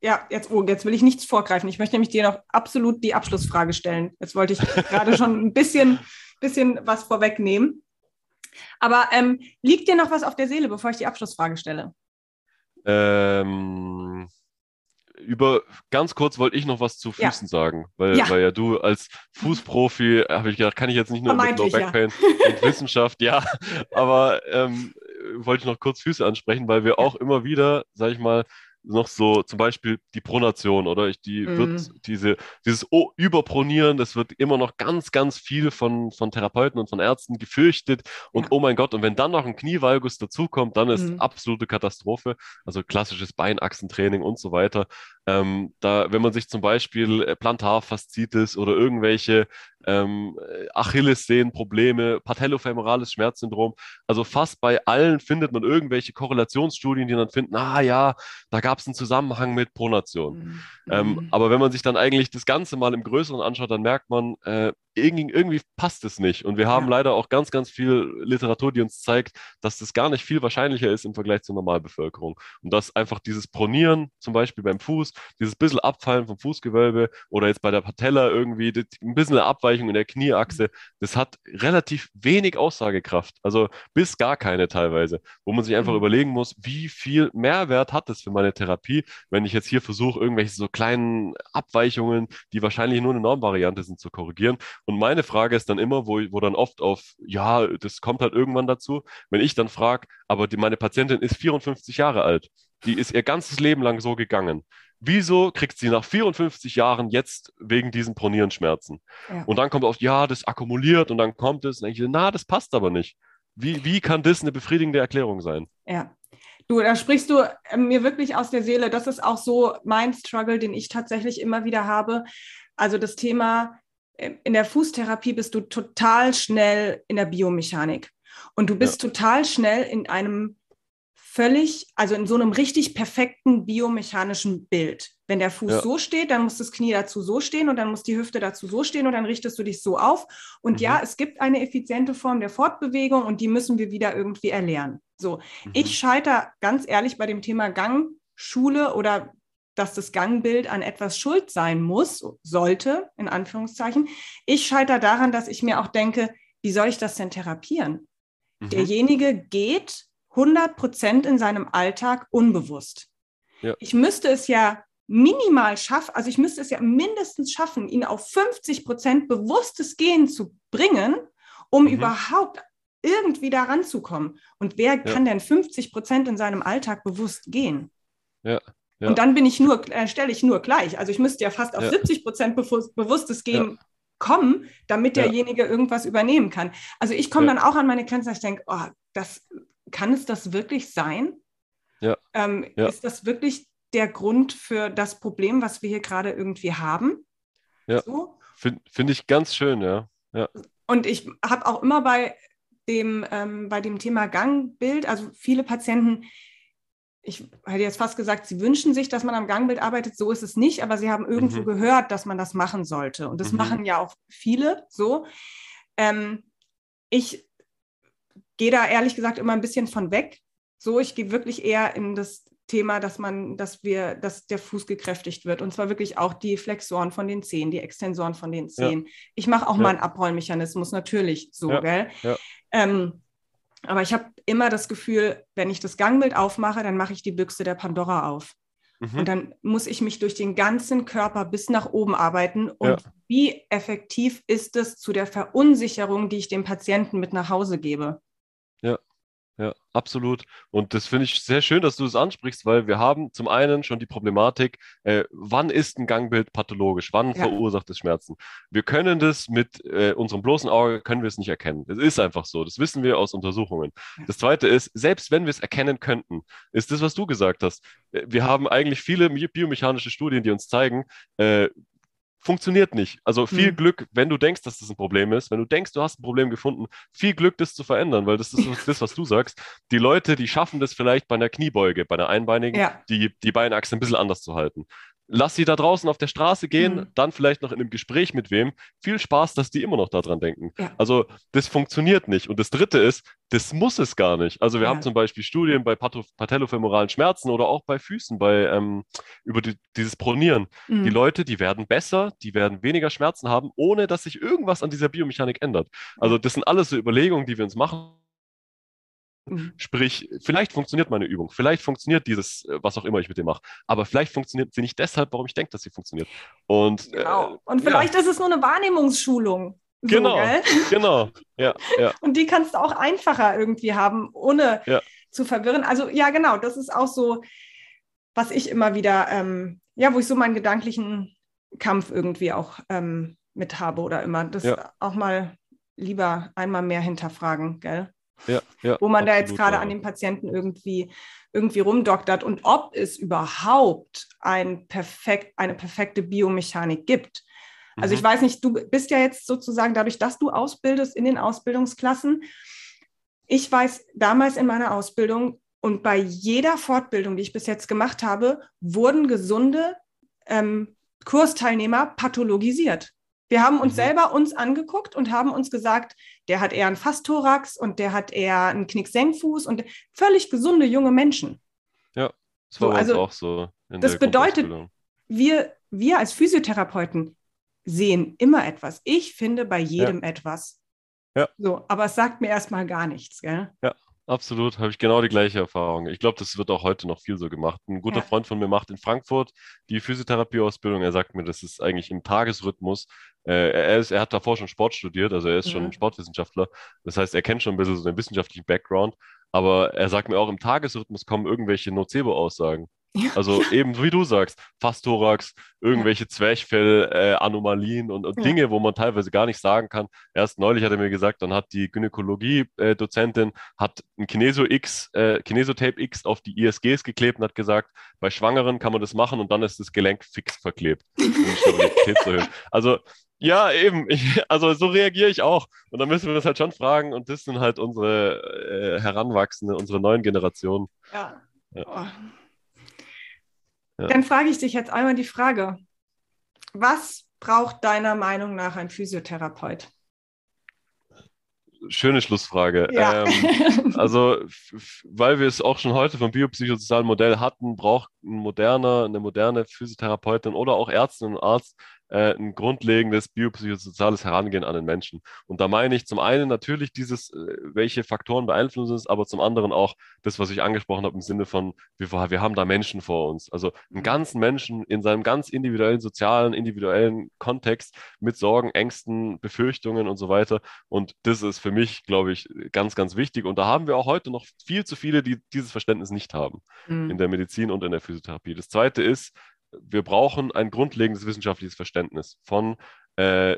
ja, jetzt, oh, jetzt will ich nichts vorgreifen. Ich möchte nämlich dir noch absolut die Abschlussfrage stellen. Jetzt wollte ich gerade schon ein bisschen, bisschen was vorwegnehmen. Aber ähm, liegt dir noch was auf der Seele, bevor ich die Abschlussfrage stelle? Ähm, über ganz kurz wollte ich noch was zu Ja. Füßen sagen, weil Ja. weil ja du als Fußprofi, habe ich gedacht, kann ich jetzt nicht nur mit Low Vermeintlich, Back Pain und Wissenschaft, ja, aber ähm, wollte ich noch kurz Füße ansprechen, weil wir auch immer wieder, sag ich mal, noch so zum Beispiel die Pronation oder ich, die Mhm. wird diese, dieses O- Überpronieren, das wird immer noch ganz, ganz viel von, von Therapeuten und von Ärzten gefürchtet und Ja. oh mein Gott, und wenn dann noch ein Knievalgus dazukommt, dann ist Mhm. absolute Katastrophe, also klassisches Beinachsentraining und so weiter. Ähm, da, wenn man sich zum Beispiel äh, Plantarfaszitis oder irgendwelche ähm, äh, Achillessehnenprobleme, patellofemorales Schmerzsyndrom, also fast bei allen findet man irgendwelche Korrelationsstudien, die dann finden, ah ja, da gab es einen Zusammenhang mit Pronation. Mhm. Ähm, aber wenn man sich dann eigentlich das Ganze mal im Größeren anschaut, dann merkt man, äh, irgendwie, irgendwie passt es nicht. Und wir haben Ja. leider auch ganz, ganz viel Literatur, die uns zeigt, dass das gar nicht viel wahrscheinlicher ist im Vergleich zur Normalbevölkerung. Und dass einfach dieses Pronieren, zum Beispiel beim Fuß, dieses bisschen Abfallen vom Fußgewölbe oder jetzt bei der Patella irgendwie ein bisschen eine Abweichung in der Knieachse, das hat relativ wenig Aussagekraft. Also bis gar keine teilweise, wo man sich einfach Mhm. überlegen muss, wie viel Mehrwert hat das für meine Therapie, wenn ich jetzt hier versuche, irgendwelche so kleinen Abweichungen, die wahrscheinlich nur eine Normvariante sind, zu korrigieren. Und meine Frage ist dann immer, wo, wo dann oft auf, ja, das kommt halt irgendwann dazu, wenn ich dann frage, aber die, meine Patientin ist 54 Jahre alt, die ist ihr ganzes Leben lang so gegangen. Wieso kriegt sie nach 54 Jahren jetzt wegen diesen Pronierenschmerzen? Ja. Und dann kommt oft, ja, das akkumuliert und dann kommt es. Und dann ich, na, das passt aber nicht. Wie, wie kann das eine befriedigende Erklärung sein? Ja. Du, da sprichst du äh, mir wirklich aus der Seele. Das ist auch so mein Struggle, den ich tatsächlich immer wieder habe. Also das Thema, in der Fußtherapie bist du total schnell in der Biomechanik. Und du bist total schnell in einem völlig, also in so einem richtig perfekten biomechanischen Bild. Wenn der Fuß Ja. so steht, dann muss das Knie dazu so stehen und dann muss die Hüfte dazu so stehen und dann richtest du dich so auf. Und Mhm. ja, es gibt eine effiziente Form der Fortbewegung und die müssen wir wieder irgendwie erlernen. So, Mhm. ich scheitere ganz ehrlich bei dem Thema Gangschule oder dass das Gangbild an etwas schuld sein muss, sollte, in Anführungszeichen. Ich scheitere daran, dass ich mir auch denke, wie soll ich das denn therapieren? Mhm. Derjenige geht 100 Prozent in seinem Alltag unbewusst. Ja. Ich müsste es ja minimal schaffen, also ich müsste es ja mindestens schaffen, ihn auf 50 Prozent bewusstes Gehen zu bringen, um Mhm. überhaupt irgendwie da ranzukommen. Und wer kann denn 50 Prozent in seinem Alltag bewusst gehen? Ja, ja. Und dann bin ich nur, äh, stelle ich nur gleich. Also ich müsste ja fast auf Ja. 70 Prozent bewusst, bewusstes Gehen kommen, damit Ja. derjenige irgendwas übernehmen kann. Also ich komme Ja. dann auch an meine Grenzen, dass ich denke, oh, das kann es das wirklich sein? Ja. Ähm, Ja. Ist das wirklich der Grund für das Problem, was wir hier gerade irgendwie haben? Ja. So? Finde find ich ganz schön, ja. Ja. Und ich habe auch immer bei dem, ähm, bei dem Thema Gangbild, also viele Patienten, ich hätte jetzt fast gesagt, sie wünschen sich, dass man am Gangbild arbeitet. So ist es nicht, aber sie haben irgendwo mhm. gehört, dass man das machen sollte. Und das mhm. machen ja auch viele so. Ähm, ich gehe da ehrlich gesagt immer ein bisschen von weg. So, ich gehe wirklich eher in das Thema, dass man, dass wir, dass der Fuß gekräftigt wird. Und zwar wirklich auch die Flexoren von den Zehen, die Extensoren von den Zehen. Ja. Ich mache auch ja. mal einen Abrollmechanismus, natürlich so, ja. gell? Ähm, aber ich habe immer das Gefühl, wenn ich das Gangbild aufmache, dann mache ich die Büchse der Pandora auf. Mhm. Und dann muss ich mich durch den ganzen Körper bis nach oben arbeiten. Und wie effektiv ist es zu der Verunsicherung, die ich dem Patienten mit nach Hause gebe? Ja. Absolut. Und das finde ich sehr schön, dass du das ansprichst, weil wir haben zum einen schon die Problematik, äh, wann ist ein Gangbild pathologisch? Wann ja. verursacht es Schmerzen? Wir können das mit äh, unserem bloßen Auge, können wir es nicht erkennen. Es ist einfach so. Das wissen wir aus Untersuchungen. Das zweite ist, selbst wenn wir es erkennen könnten, ist das, was du gesagt hast. Äh, wir haben eigentlich viele biomechanische Studien, die uns zeigen, äh, funktioniert nicht. Also viel mhm. Glück, wenn du denkst, dass das ein Problem ist, wenn du denkst, du hast ein Problem gefunden, viel Glück, das zu verändern, weil das ist das, was du sagst. Die Leute, die schaffen das vielleicht bei einer Kniebeuge, bei einer einbeinigen, ja. die, die Beinachse ein bisschen anders zu halten lass sie da draußen auf der Straße gehen, mhm. dann vielleicht noch in einem Gespräch mit wem. Viel Spaß, dass die immer noch daran denken. Ja. Also das funktioniert nicht. Und das Dritte ist, das muss es gar nicht. Also wir ja. haben zum Beispiel Studien bei patellofemoralen Schmerzen oder auch bei Füßen, bei ähm, über die, dieses Pronieren. Mhm. Die Leute, die werden besser, die werden weniger Schmerzen haben, ohne dass sich irgendwas an dieser Biomechanik ändert. Also das sind alles so Überlegungen, die wir uns machen Mhm. Sprich, vielleicht funktioniert meine Übung, vielleicht funktioniert dieses, äh, was auch immer ich mit dem mache, aber vielleicht funktioniert sie nicht deshalb, warum ich denke, dass sie funktioniert. Und, äh, genau. Äh, Und vielleicht ja. ist es nur eine Wahrnehmungsschulung. So, genau, gell? genau, ja, ja. Und die kannst du auch einfacher irgendwie haben, ohne ja. zu verwirren. Also ja, genau, das ist auch so, was ich immer wieder, ähm, ja, wo ich so meinen gedanklichen Kampf irgendwie auch ähm, mit habe oder immer, das ja. auch mal lieber einmal mehr hinterfragen, gell? Ja, ja, wo man absolut, da jetzt gerade ja. an den Patienten irgendwie, irgendwie rumdoktert und ob es überhaupt ein perfekt, eine perfekte Biomechanik gibt. Also mhm. ich weiß nicht, du bist ja jetzt sozusagen dadurch, dass du ausbildest in den Ausbildungsklassen. Ich weiß damals in meiner Ausbildung und bei jeder Fortbildung, die ich bis jetzt gemacht habe, wurden gesunde ähm, Kursteilnehmer pathologisiert. Wir haben uns mhm. selber uns angeguckt und haben uns gesagt, der hat eher einen Fastthorax und der hat eher einen Knicksenkfuß und völlig gesunde junge Menschen. Ja, das war so, also, auch so. das bedeutet, wir, wir als Physiotherapeuten sehen immer etwas. Ich finde bei jedem ja. etwas. Ja. So, aber es sagt mir erstmal gar nichts, gell? Ja. Absolut, habe ich genau die gleiche Erfahrung. Ich glaube, das wird auch heute noch viel so gemacht. Ein guter ja. Freund von mir macht in Frankfurt die Physiotherapieausbildung. Er sagt mir, das ist eigentlich im Tagesrhythmus. Äh, er, ist, er hat davor schon Sport studiert, also er ist mhm. schon Sportwissenschaftler. Das heißt, er kennt schon ein bisschen so den wissenschaftlichen Background. Aber er sagt mir auch, im Tagesrhythmus kommen irgendwelche Nocebo-Aussagen. Also eben, wie du sagst, Fastthorax, irgendwelche ja. Zwerchfell-Anomalien äh, und, und ja. Dinge, wo man teilweise gar nicht sagen kann. Erst neulich hat er mir gesagt, dann hat die Gynäkologie-Dozentin hat ein Kineso X, äh, Kinesotape X auf die ISGs geklebt und hat gesagt, bei Schwangeren kann man das machen und dann ist das Gelenk fix verklebt, um. Also ja, eben. Ich, also so reagiere ich auch. Und dann müssen wir das halt schon fragen. Und das sind halt unsere äh, Heranwachsende, unsere neuen Generationen. Ja. ja. Oh. Dann frage ich dich jetzt einmal die Frage, was braucht deiner Meinung nach ein Physiotherapeut? Schöne Schlussfrage. Ja. Ähm, also, weil wir es auch schon heute vom biopsychosozialen Modell hatten, braucht ein moderner, eine moderne Physiotherapeutin oder auch Ärztin und Arzt äh, ein grundlegendes biopsychosoziales Herangehen an den Menschen. Und da meine ich zum einen natürlich dieses, äh, welche Faktoren beeinflussen es, aber zum anderen auch das, was ich angesprochen habe im Sinne von, wir, wir haben da Menschen vor uns. Also einen mhm. ganzen Menschen in seinem ganz individuellen, sozialen, individuellen Kontext mit Sorgen, Ängsten, Befürchtungen und so weiter. Und das ist für mich, glaube ich, ganz, ganz wichtig. Und da haben wir auch heute noch viel zu viele, die dieses Verständnis nicht haben mhm. in der Medizin und in der Physiotherapie. Das zweite ist, wir brauchen ein grundlegendes wissenschaftliches Verständnis von äh,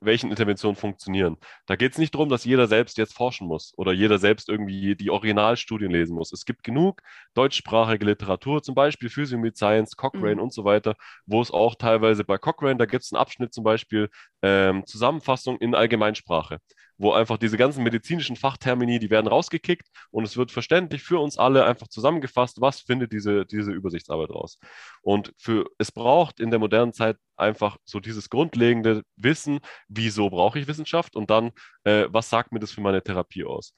welchen Interventionen funktionieren. Da geht es nicht darum, dass jeder selbst jetzt forschen muss oder jeder selbst irgendwie die Originalstudien lesen muss. Es gibt genug deutschsprachige Literatur, zum Beispiel Physiomid Science, Cochrane mhm. und so weiter, wo es auch teilweise bei Cochrane, da gibt es einen Abschnitt zum Beispiel ähm, Zusammenfassung in Allgemeinsprache wo einfach diese ganzen medizinischen Fachtermini, die werden rausgekickt und es wird verständlich für uns alle einfach zusammengefasst, was findet diese, diese Übersichtsarbeit raus. Und für, es braucht in der modernen Zeit einfach so dieses grundlegende Wissen, wieso brauche ich Wissenschaft und dann, äh, was sagt mir das für meine Therapie aus.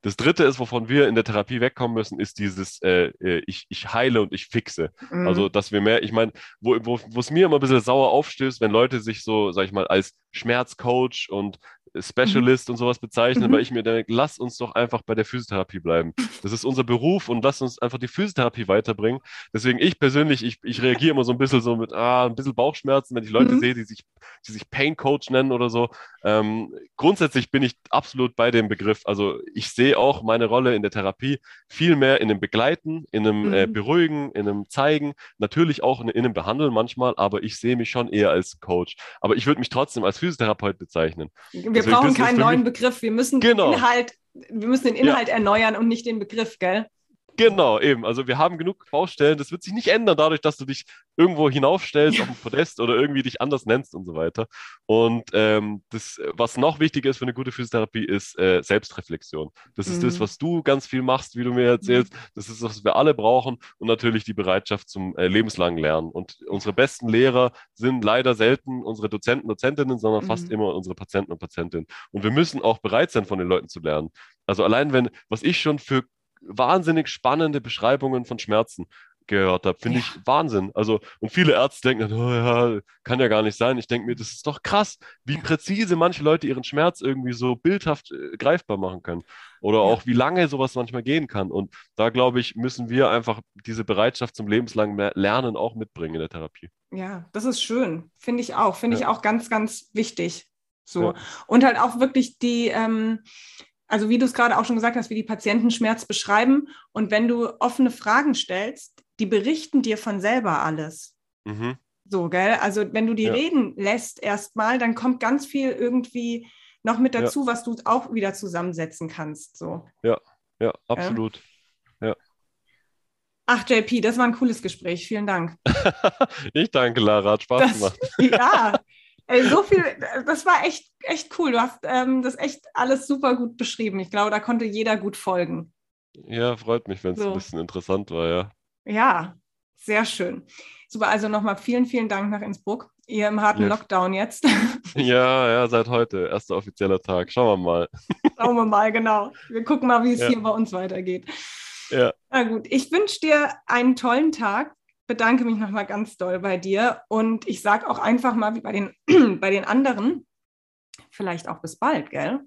Das Dritte ist, wovon wir in der Therapie wegkommen müssen, ist dieses, äh, äh ich, ich heile und ich fixe. Mhm. Also, dass wir mehr, ich meine, wo es mir immer ein bisschen sauer aufstößt, wenn Leute sich so, sag ich mal, als Schmerzcoach und Specialist mhm. und sowas bezeichnen, mhm. weil ich mir denke, lass uns doch einfach bei der Physiotherapie bleiben. Das ist unser Beruf und lass uns einfach die Physiotherapie weiterbringen. Deswegen ich persönlich, ich, ich reagiere immer so ein bisschen so mit, ah, ein bisschen Bauchschmerzen, wenn ich Leute mhm. sehe, die sich, die sich Pain Coach nennen oder so. Ähm, grundsätzlich bin ich absolut bei dem Begriff. Also ich sehe auch meine Rolle in der Therapie viel mehr in dem Begleiten, in einem äh, mhm. Beruhigen, in einem Zeigen, natürlich auch in, in einem Behandeln manchmal, aber ich sehe mich schon eher als Coach. Aber ich würde mich trotzdem als Physiotherapeut bezeichnen. Wir wir brauchen keinen neuen Begriff. Wir müssen genau. den Inhalt, wir müssen den Inhalt ja. erneuern und nicht den Begriff, gell? Genau, eben. Also wir haben genug Baustellen. Das wird sich nicht ändern dadurch, dass du dich irgendwo hinaufstellst auf ein Podest oder irgendwie dich anders nennst und so weiter. Und ähm, das, was noch wichtiger ist für eine gute Physiotherapie, ist äh, Selbstreflexion. Das ist mhm. das, was du ganz viel machst, wie du mir erzählst. Das ist, was wir alle brauchen. Und natürlich die Bereitschaft zum äh, lebenslangen Lernen. Und unsere besten Lehrer sind leider selten unsere Dozenten, Dozentinnen, sondern mhm. fast immer unsere Patienten und Patientinnen. Und wir müssen auch bereit sein, von den Leuten zu lernen. Also allein wenn, was ich schon für wahnsinnig spannende Beschreibungen von Schmerzen gehört habe. Finde ja. ich Wahnsinn. Also, und viele Ärzte denken, oh ja, kann ja gar nicht sein. Ich denke mir, das ist doch krass, wie präzise manche Leute ihren Schmerz irgendwie so bildhaft äh, greifbar machen können. Oder ja. auch, wie lange sowas manchmal gehen kann. Und da, glaube ich, müssen wir einfach diese Bereitschaft zum lebenslangen Lernen auch mitbringen in der Therapie. Ja, das ist schön. Finde ich auch. Finde ja. ich auch ganz, ganz wichtig. So. Und halt auch wirklich die, ähm, also wie du es gerade auch schon gesagt hast, wie die Patienten Schmerz beschreiben. Und wenn du offene Fragen stellst, die berichten dir von selber alles. Mhm. So, gell? Also wenn du die ja. reden lässt erstmal, dann kommt ganz viel irgendwie noch mit dazu, ja. was du auch wieder zusammensetzen kannst. So. Ja, ja, absolut. Ja. Ach, JP, das war ein cooles Gespräch. Vielen Dank. ich danke, Lara. Hat Spaß das, gemacht. ja, Ey, so viel, das war echt, echt cool. Du hast ähm, das echt alles super gut beschrieben. Ich glaube, da konnte jeder gut folgen. Ja, freut mich, wenn es so. ein bisschen interessant war, ja. Ja, sehr schön. Super, also nochmal vielen, vielen Dank nach Innsbruck. Ihr im harten ja. Lockdown jetzt. Ja, ja, seit heute. Erster offizieller Tag. Schauen wir mal. Schauen wir mal, genau. Wir gucken mal, wie es ja. hier bei uns weitergeht. Ja. Na gut, ich wünsche dir einen tollen Tag bedanke mich nochmal ganz doll bei dir und ich sage auch einfach mal wie bei den, bei den anderen, vielleicht auch bis bald, gell?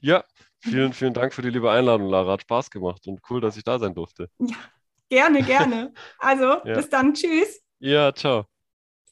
Ja, vielen, vielen Dank für die liebe Einladung, Lara. Hat Spaß gemacht und cool, dass ich da sein durfte. Ja, gerne, gerne. Also, ja. bis dann. Tschüss. Ja, ciao.